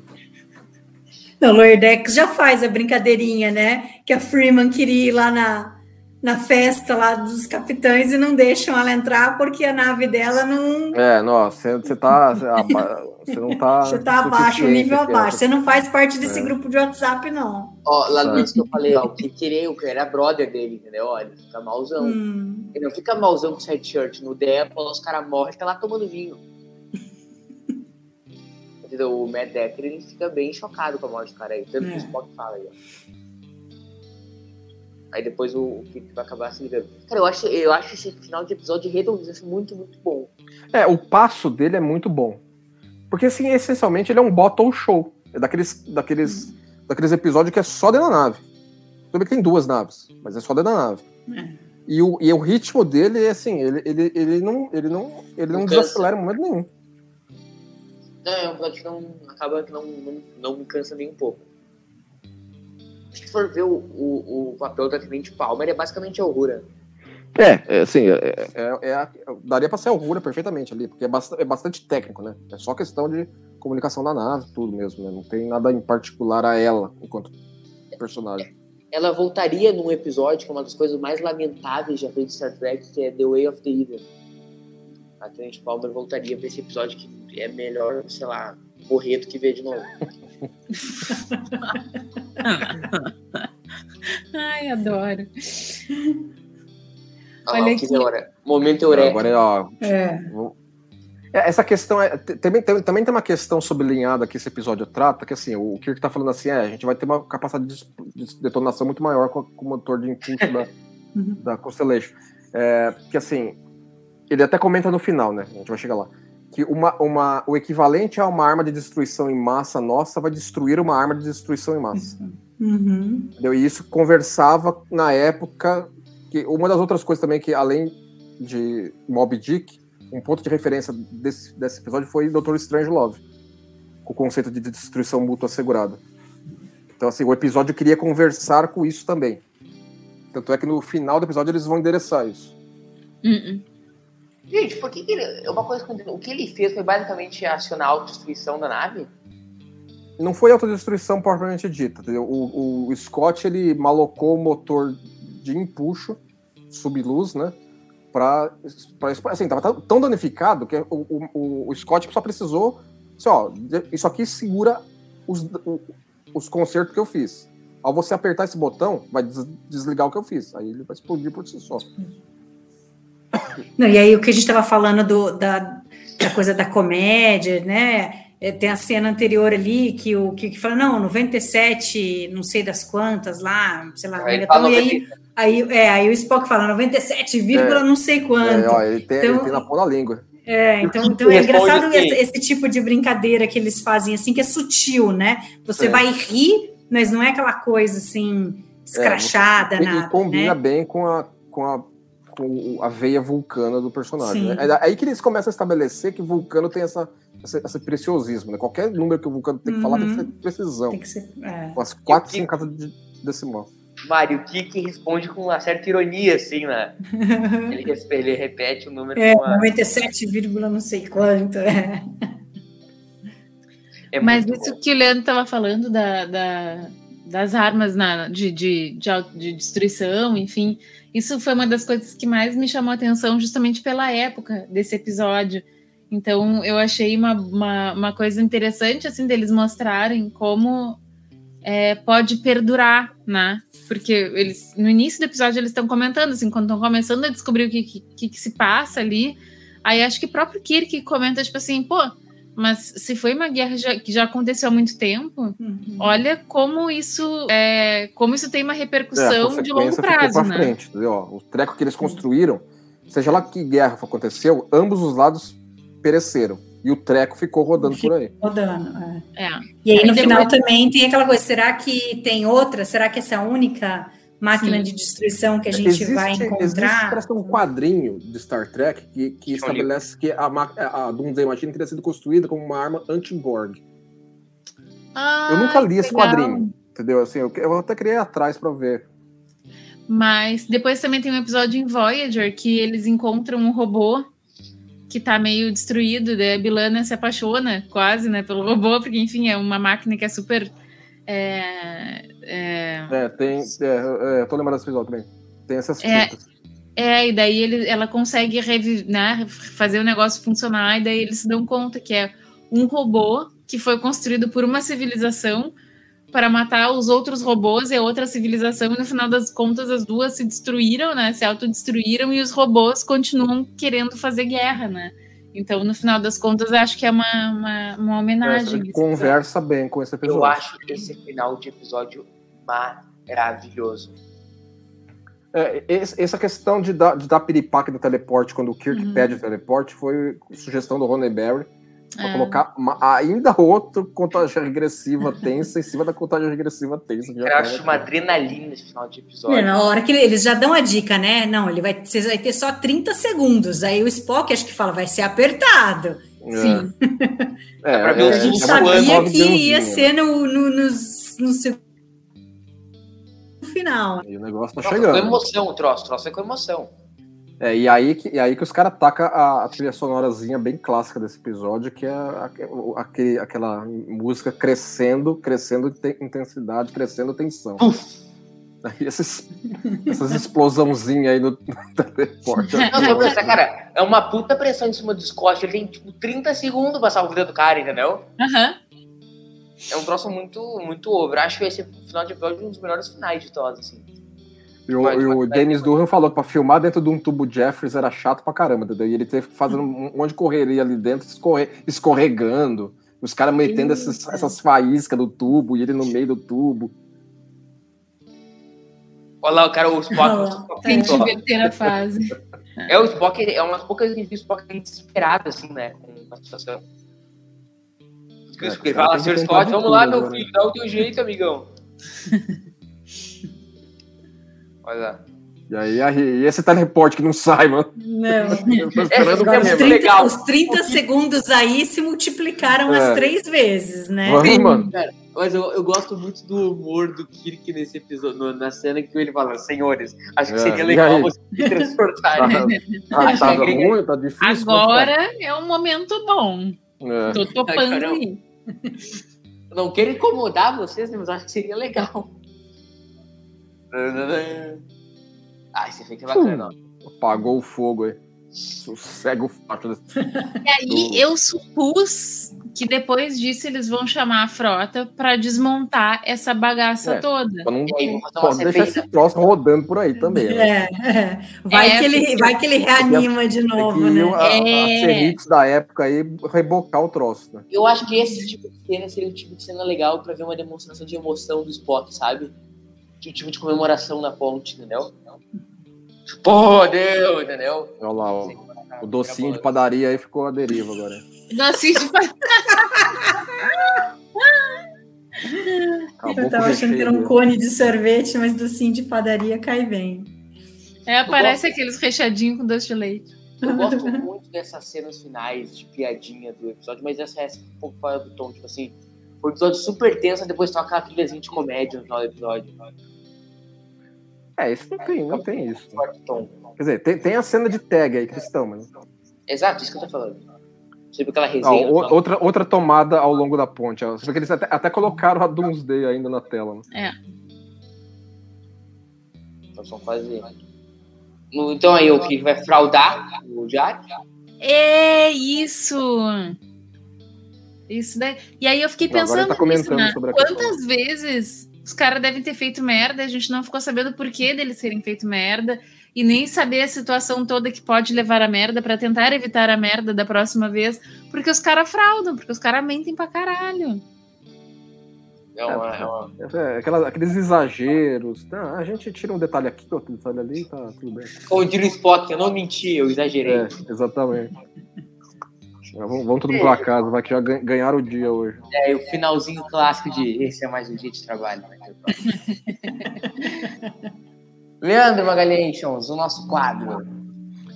Não, o Lower Decks já faz a brincadeirinha, né? Que a Freeman queria ir lá na, na festa lá dos capitães e não deixam ela entrar porque a nave dela não. É, nossa, você tá. Você não tá. Você tá abaixo, nível abaixo. Você não faz parte desse É. grupo de WhatsApp, não. Ó, lá no início que eu falei, ó, o que queria, o que era brother dele, entendeu? Ó, ele fica malzão. Hum. Ele não fica malzão com side shirt no Depol, os caras morrem, tá lá tomando vinho. *laughs* Entendeu? O Matt Decker, ele fica bem chocado com a morte do cara aí. Tanto que É. o Spock fala aí, ó. Aí depois o, o vai acabar se ligando. Cara, eu acho, eu acho esse final de episódio redondo, acho muito, muito bom. É, o passo dele é muito bom. Porque, assim, essencialmente, ele é um bottle show. É daqueles, daqueles, daqueles episódios que é só dentro da nave. Tudo bem que tem duas naves, mas é só dentro da nave. É. E, o, e o ritmo dele é assim, ele, ele, ele não, ele não, ele não Não desacelera em momento nenhum. Não, é um episódio que não acaba que não, não, não me cansa nem um pouco. Acho que se for ver o, o, o papel da Tenente Palmer, é basicamente a Aurora. É, é assim, é, é- é a- daria pra ser a Aurora perfeitamente ali, porque é, bast- é bastante técnico, né? É só questão de comunicação da nave, tudo mesmo, né? Não tem nada em particular a ela enquanto personagem. ela voltaria num episódio que é uma das coisas mais lamentáveis já feitas de Star Trek, que é The Way of the Evil. A Tenente Palmer voltaria pra esse episódio que é melhor, sei lá, morrer do que ver de novo. *laughs* Ai, adoro. Olha Olha que aqui. hora. Momento Eureka. Agora, ó, É. É, Essa questão é. Também, tem- também tem uma questão sublinhada que esse episódio trata, que assim, o Kirk tá falando assim, é, a gente vai ter uma capacidade de, de detonação muito maior com, com o motor de impulso da, *laughs* Uhum. da Constellation. É, que assim, ele até comenta no final, né? A gente vai chegar lá. Que uma, uma, o equivalente a uma arma de destruição em massa nossa vai destruir uma arma de destruição em massa. Uhum. Entendeu? E isso conversava na época. que Uma das outras coisas também que, além de Mob Dick, um ponto de referência desse, desse episódio foi Doutor Strange Love, com o conceito de destruição mútua assegurada. Então, assim, o episódio queria conversar com isso também. Tanto é que no final do episódio eles vão endereçar isso. Uh-uh. Gente, por que, que ele. Uma coisa que o que ele fez foi basicamente acionar a autodestruição da nave? Não foi autodestruição propriamente dita. O, o Scott ele malocou o motor de empuxo, subluz, né? Pra, pra, assim, tava tão- danificado que o, o, o Scott só precisou. Assim, ó, isso aqui segura os, os concertos que eu fiz. Ao você apertar esse botão, vai des- desligar o que eu fiz. Aí ele vai explodir por si só. Não, e aí o que a gente estava falando do, da, da coisa da comédia, né? É, Tem a cena anterior ali que o que, que fala, não, 97, não sei das quantas lá, sei lá, Aí megatão, fala e aí, aí, é, aí o Spock fala 97, vírgula não sei quanto. É, ó, ele, tem, Então- ele tem na ponta da língua. É, então, então é engraçado assim. esse, esse tipo de brincadeira que eles fazem, assim, que é sutil, né? Você É. vai rir, mas não é aquela coisa assim, escrachada, E- E, nada. combina né? bem com a, com a, com a veia vulcana do personagem. Né? É aí que eles começam a estabelecer que vulcano tem essa, esse, esse preciosismo. Né? Qualquer número que o vulcano tem que falar tem que Uhum. ter precisão. Tem que ser. é. Umas 4, E o 5 casas de decimal. Mário, o Kiki responde com uma certa ironia, assim, né? *laughs* Ele, ele repete o número É, uma. 97, vírgula não sei quanto. É. É Mas isso bom. que o Leandro estava falando da, da- das armas na, de, de, de, de destruição, enfim, isso foi uma das coisas que mais me chamou a atenção justamente pela época desse episódio. Então eu achei uma, uma, uma coisa interessante assim deles mostrarem como é, pode perdurar, né? Porque eles no início do episódio eles estão comentando assim, quando estão começando a descobrir o que, que, que se passa ali, aí acho que o próprio Kirk comenta tipo assim, pô, mas se foi uma guerra já- que já aconteceu há muito tempo, Uhum. olha como isso é, como isso tem uma É, repercussão de longo ficou prazo, pra né? frente. Ó, O treco que eles construíram, seja lá que guerra aconteceu, ambos os lados pereceram. E o treco ficou rodando por aí. Rodando. é. É. E aí, Aí no final também tem aquela coisa: será que tem outra? Será que essa é a única máquina Sim. de destruição que a gente existe, vai Existe, encontrar? parece um quadrinho de Star Trek que, que estabelece que a, ma- a Doomsday Machine teria sido construída como uma arma anti-Borg. Ah, Eu nunca li esse legal. quadrinho, entendeu? Assim, eu, eu até queria ir atrás pra ver. Mas depois também tem um episódio em Voyager que eles encontram um robô que tá meio destruído, daí a Bilana se apaixona quase, né, pelo robô, porque enfim, é uma máquina que é super é, é, É, tem. É, é, eu tô lembrando desse episódio também. Tem essas É. fitas. É, e daí ele, ela consegue né, fazer o negócio funcionar, e daí eles se dão conta que é um robô que foi construído por uma civilização para matar os outros robôs e a outra civilização, e no final das contas as duas se destruíram, né? Se autodestruíram e os robôs continuam querendo fazer guerra, né? Então, no final das contas, eu acho que é uma, uma, uma É, homenagem. ele conversa bem com esse episódio. Eu acho esse final de episódio maravilhoso. É, essa questão de dar, de dar piripaque do teleporte quando o Kirk Uhum. pede o teleporte foi sugestão do Ronenberry para É. colocar uma- ainda outra contagem regressiva *laughs* tensa em cima da contagem regressiva tensa. Eu tava acho uma adrenalina esse final de É, episódio. na hora que ele- eles já dão a dica, né? Não, ele vai, você vai ter só 30 segundos. Aí o Spock acho que fala, vai ser apertado. Sim. É, Dá pra ver é, os a gente é sabia que ia ser no, no, nos- no segundo final. E o negócio tá Troço com chegando. emoção, o troço. O troço é com emoção. É, e aí que, e aí que os caras tacam a, a trilha sonorazinha bem clássica desse episódio, que é a- o- aquele, aquela música crescendo, crescendo te- intensidade, crescendo tensão. Aí esses, essas explosãozinhas aí no, teleporte. Não, pra pensar, cara, é uma puta pressão em cima do Scott. Ele tem, tipo, 30 segundos pra salvar a vida do cara, entendeu? Aham. É um troço muito, muito over. Acho que esse final de episódio é um dos melhores finais de todos, assim. E o, e o Dennis. Durham falou que pra filmar dentro de um tubo Jeffries era chato pra caramba, entendeu? E ele teve que fazer um monte de correria ali dentro, escorre- escorregando, os caras metendo essas, essas faíscas do tubo e ele no meio do tubo. Olha lá, o cara, o Spock. o Spock Tem que tentou. inverter a fase. É, o Spock é umas poucas vezes que o Spock é desesperado, assim, né? Com a situação. Que É, ele fala, que Scott, vamos lá, meu filho, dá o teu jeito, amigão. *laughs* Olha lá. E aí, aí, e esse teleporte que não sai, mano. Não. *laughs* Eu tô esperando Esse o Agora, é os, muito quê, 30, mano? legal. os 30 segundos aí se multiplicaram É. as três vezes, né? Vamos, mano. Cara, mas eu, eu gosto muito do humor do Kirk nesse episódio, no- na cena que ele fala, senhores, acho que É, seria legal aí? você me transportar. Tá, né? tá, Acho *laughs* tá ruim, tá difícil. Agora é um momento bom. É. Tô topando caramba. Eu não quero incomodar vocês, né, mas acho que seria legal. Ah, esse efeito é bacana. Apagou o fogo aí. Sossega o fato. E aí eu supus que depois disso eles vão chamar a frota para desmontar essa bagaça É. toda. Não E pode deixar CPI, esse troço rodando por aí também. Né? É, é. Vai, É, que ele, vai que ele reanima de novo, que né? a, a É. Da época aí rebocar o troço, né? Eu acho que esse tipo de cena seria o tipo de cena legal pra ver uma demonstração de emoção do Spock, sabe? De um tipo de comemoração na ponte, entendeu? Pô, deu, entendeu? Olha lá, ó. O docinho de padaria aí ficou a deriva agora. Assim, tipo, Acabou Eu tava achando que era um cone de sorvete, mas docinho de padaria cai bem. é, aparece aqueles recheadinhos com doce de leite. Eu gosto muito dessas cenas finais de piadinha do episódio, mas essa é um pouco fora do tom. Tipo assim, o episódio super tenso, depois toca aquela trilhazinha de comédia no final do episódio. É, isso não tem, não tem isso. Quer dizer, tem, tem a cena de tag aí, Cristão, mas. Exato, isso que eu tô falando. Tipo aquela resenha. o- outra, outra tomada ao longo da ponte. ó. Você vê que eles até, até colocaram a Doomsday ainda na tela. Né? Nós vamos fazer. No- Então aí o que vai fraudar o Jack. É isso! Isso daí. E aí eu fiquei agora pensando tá nisso, né? sobre a questão. Quantas vezes os caras devem ter feito merda, a gente não ficou sabendo o porquê deles terem feito merda e nem saber a situação toda que pode levar a merda pra tentar evitar a merda da próxima vez, porque os caras fraudam, porque os caras mentem pra caralho. É uma, é uma- É, aquela- aqueles exageros. Tá, a gente tira um detalhe aqui, outro detalhe ali, tá tudo bem. Como diria o Spock, eu não menti, eu exagerei. É, exatamente. Já Vamos, vamos todo mundo pra casa, vai que já gan- ganharam o dia hoje. É, o finalzinho clássico de esse é mais um dia de trabalho. né? *laughs* Leandro Magalhães, o nosso quadro.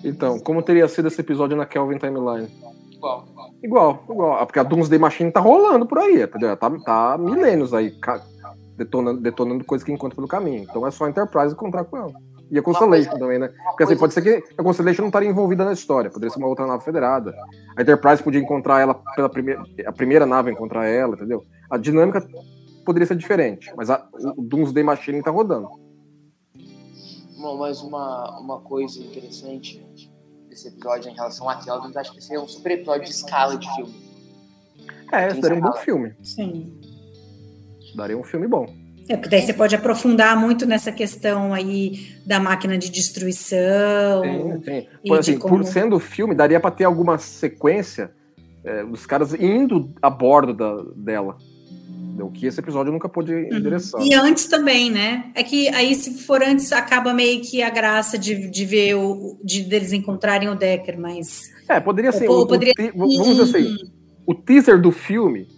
Então, como teria sido esse episódio na Kelvin Timeline? Igual. Igual, igual. Ah, Porque a Doomsday Machine tá rolando por aí, entendeu? Tá, tá milênios aí, detonando, detonando coisas que encontra pelo caminho. Então é só a Enterprise encontrar com ela. E a Constellation também, né? Porque assim, pode ser que a Constellation não estaria envolvida na história, poderia ser uma outra nave federada. A Enterprise podia encontrar ela pela primeira. A primeira nave a encontrar ela, entendeu? A dinâmica poderia ser diferente, mas a, o Doomsday Machine tá rodando. Bom, mas uma, uma coisa interessante desse episódio em relação a Kelvin, eu acho que esse é um super episódio de escala de filme. É, daria um bom filme. Sim. Daria um filme bom. É, porque daí você pode aprofundar muito nessa questão aí da máquina de destruição. Sim, sim. Por, de assim, como- por sendo filme, daria pra ter alguma sequência é, dos caras indo a bordo da, dela. O que esse episódio nunca pôde endereçar. E antes também, né? É que aí, se for antes, acaba meio que a graça de, de ver o. de deles encontrarem o Decker, mas. É, poderia ser. O- o poderia- te- vamos dizer assim, o teaser do filme,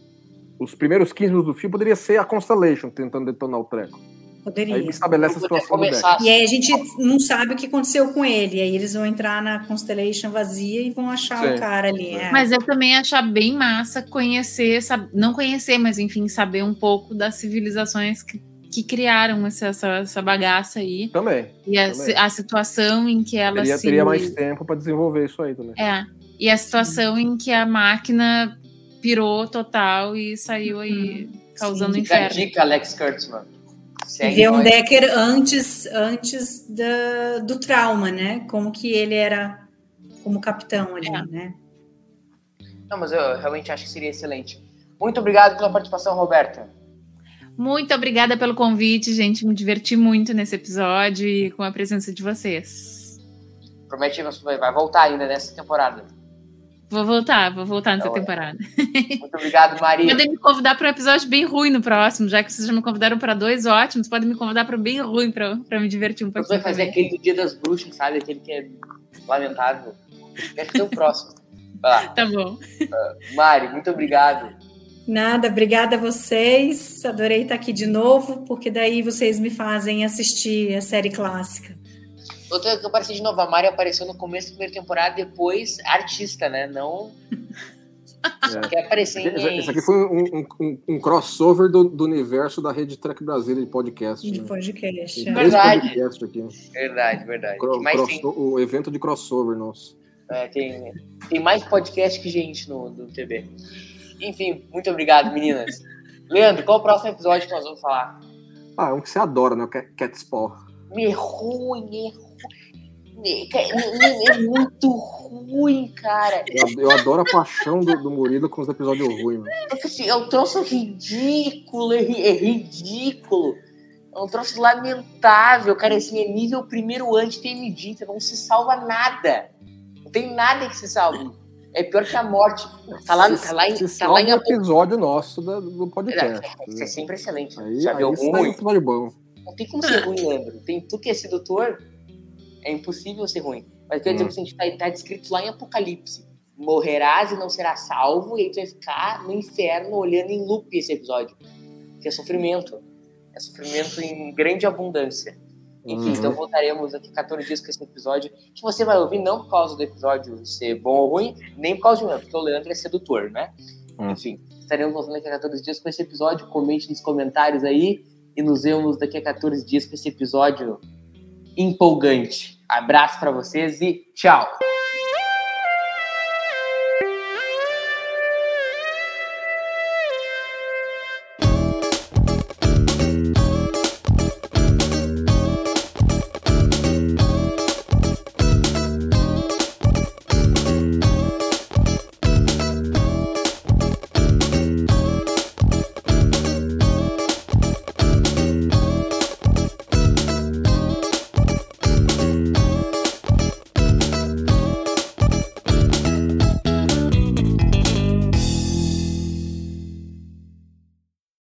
os primeiros 15 minutos do filme, poderia ser a Constellation tentando detonar o treco. Poderia. Aí estabelece a situação do Decker. E aí a gente não sabe o que aconteceu com ele. Aí eles vão entrar na Constellation vazia e vão achar Sim. o cara ali. é. Mas eu também achar bem massa conhecer, não conhecer, mas enfim, saber um pouco das civilizações que, que criaram essa, essa, essa bagaça aí. Também. E a, Também. a situação em que ela Teria, se. teria mais tempo pra desenvolver isso aí também. É. E a situação em que a máquina pirou total e saiu aí causando Fica a inferno. dica, Alex Kurtzman. E ver um. Decker antes, antes da, do trauma, né? Como que ele era como capitão ali, É. né? Não, mas eu realmente acho que seria excelente. Muito obrigado pela participação, Roberta. Muito obrigada pelo convite, gente. Me diverti muito nesse episódio e com a presença de vocês. Promete que vai voltar ainda nessa temporada. Vou voltar, vou voltar nessa Então, é. temporada. Muito obrigado, Maria. Podem me convidar para um episódio bem ruim no próximo, já que vocês já me convidaram para dois ótimos, podem me convidar para bem ruim para me divertir um Você vai pouquinho. fazer aquele do Dia das Bruxas, sabe? Aquele que é lamentável. Quero ter o próximo. Vai lá. Tá bom. Mari, muito obrigado. Nada, obrigada a vocês. Adorei estar aqui de novo, porque daí vocês me fazem assistir a série clássica. Outra que eu apareci de novo, a Mari apareceu no começo da primeira temporada, depois artista, né? Não *laughs* É. quer aparecer Esse, em. esse aqui foi um, um- um- um crossover do, do universo da Rede Track Brasília de podcast. De né? podcast. É. três Verdade. podcasts aqui. Verdade, verdade. Cro- Tem mais, cross- tem, O evento de crossover nosso. é, tem, tem mais podcast que gente no, no TV. Enfim, muito obrigado, meninas. Leandro, qual o próximo episódio que nós vamos falar? Ah, é um que você adora, né? O Cat- Catspaw. Me ruim, é ruim. É, é muito ruim, cara. Eu, eu adoro a paixão do, do Murilo com os episódios ruins. mano. Porque assim, é um troço ridículo, é, é ridículo. É um troço lamentável, cara. Assim, é nível primeiro anti-TMD, não se salva nada. Não tem nada que se salve. É pior que a morte. Tá lá, tá lá, em, Se tá lá em episódio nosso do podcast. Isso é sempre excelente. Aí, Já viu um ruim? episódio bom. Não tem como ser ruim, Leandro. Tem tu que é sedutor, é impossível ser ruim. Mas quer dizer Hum. que a gente tá, tá descrito lá em Apocalipse. Morrerás e não serás salvo, e aí tu vai ficar no inferno olhando em loop esse episódio. Que é sofrimento. É sofrimento em grande abundância. Enfim, Uhum. então voltaremos daqui a 14 dias com esse episódio. Que você vai ouvir não por causa do episódio ser bom ou ruim, nem por causa de mim, porque o Leandro é sedutor, né? Hum. Enfim, estaremos voltando daqui a 14 dias com esse episódio. Comente nos comentários aí. E nos vemos daqui a 14 dias com esse episódio empolgante. Abraço pra vocês e tchau!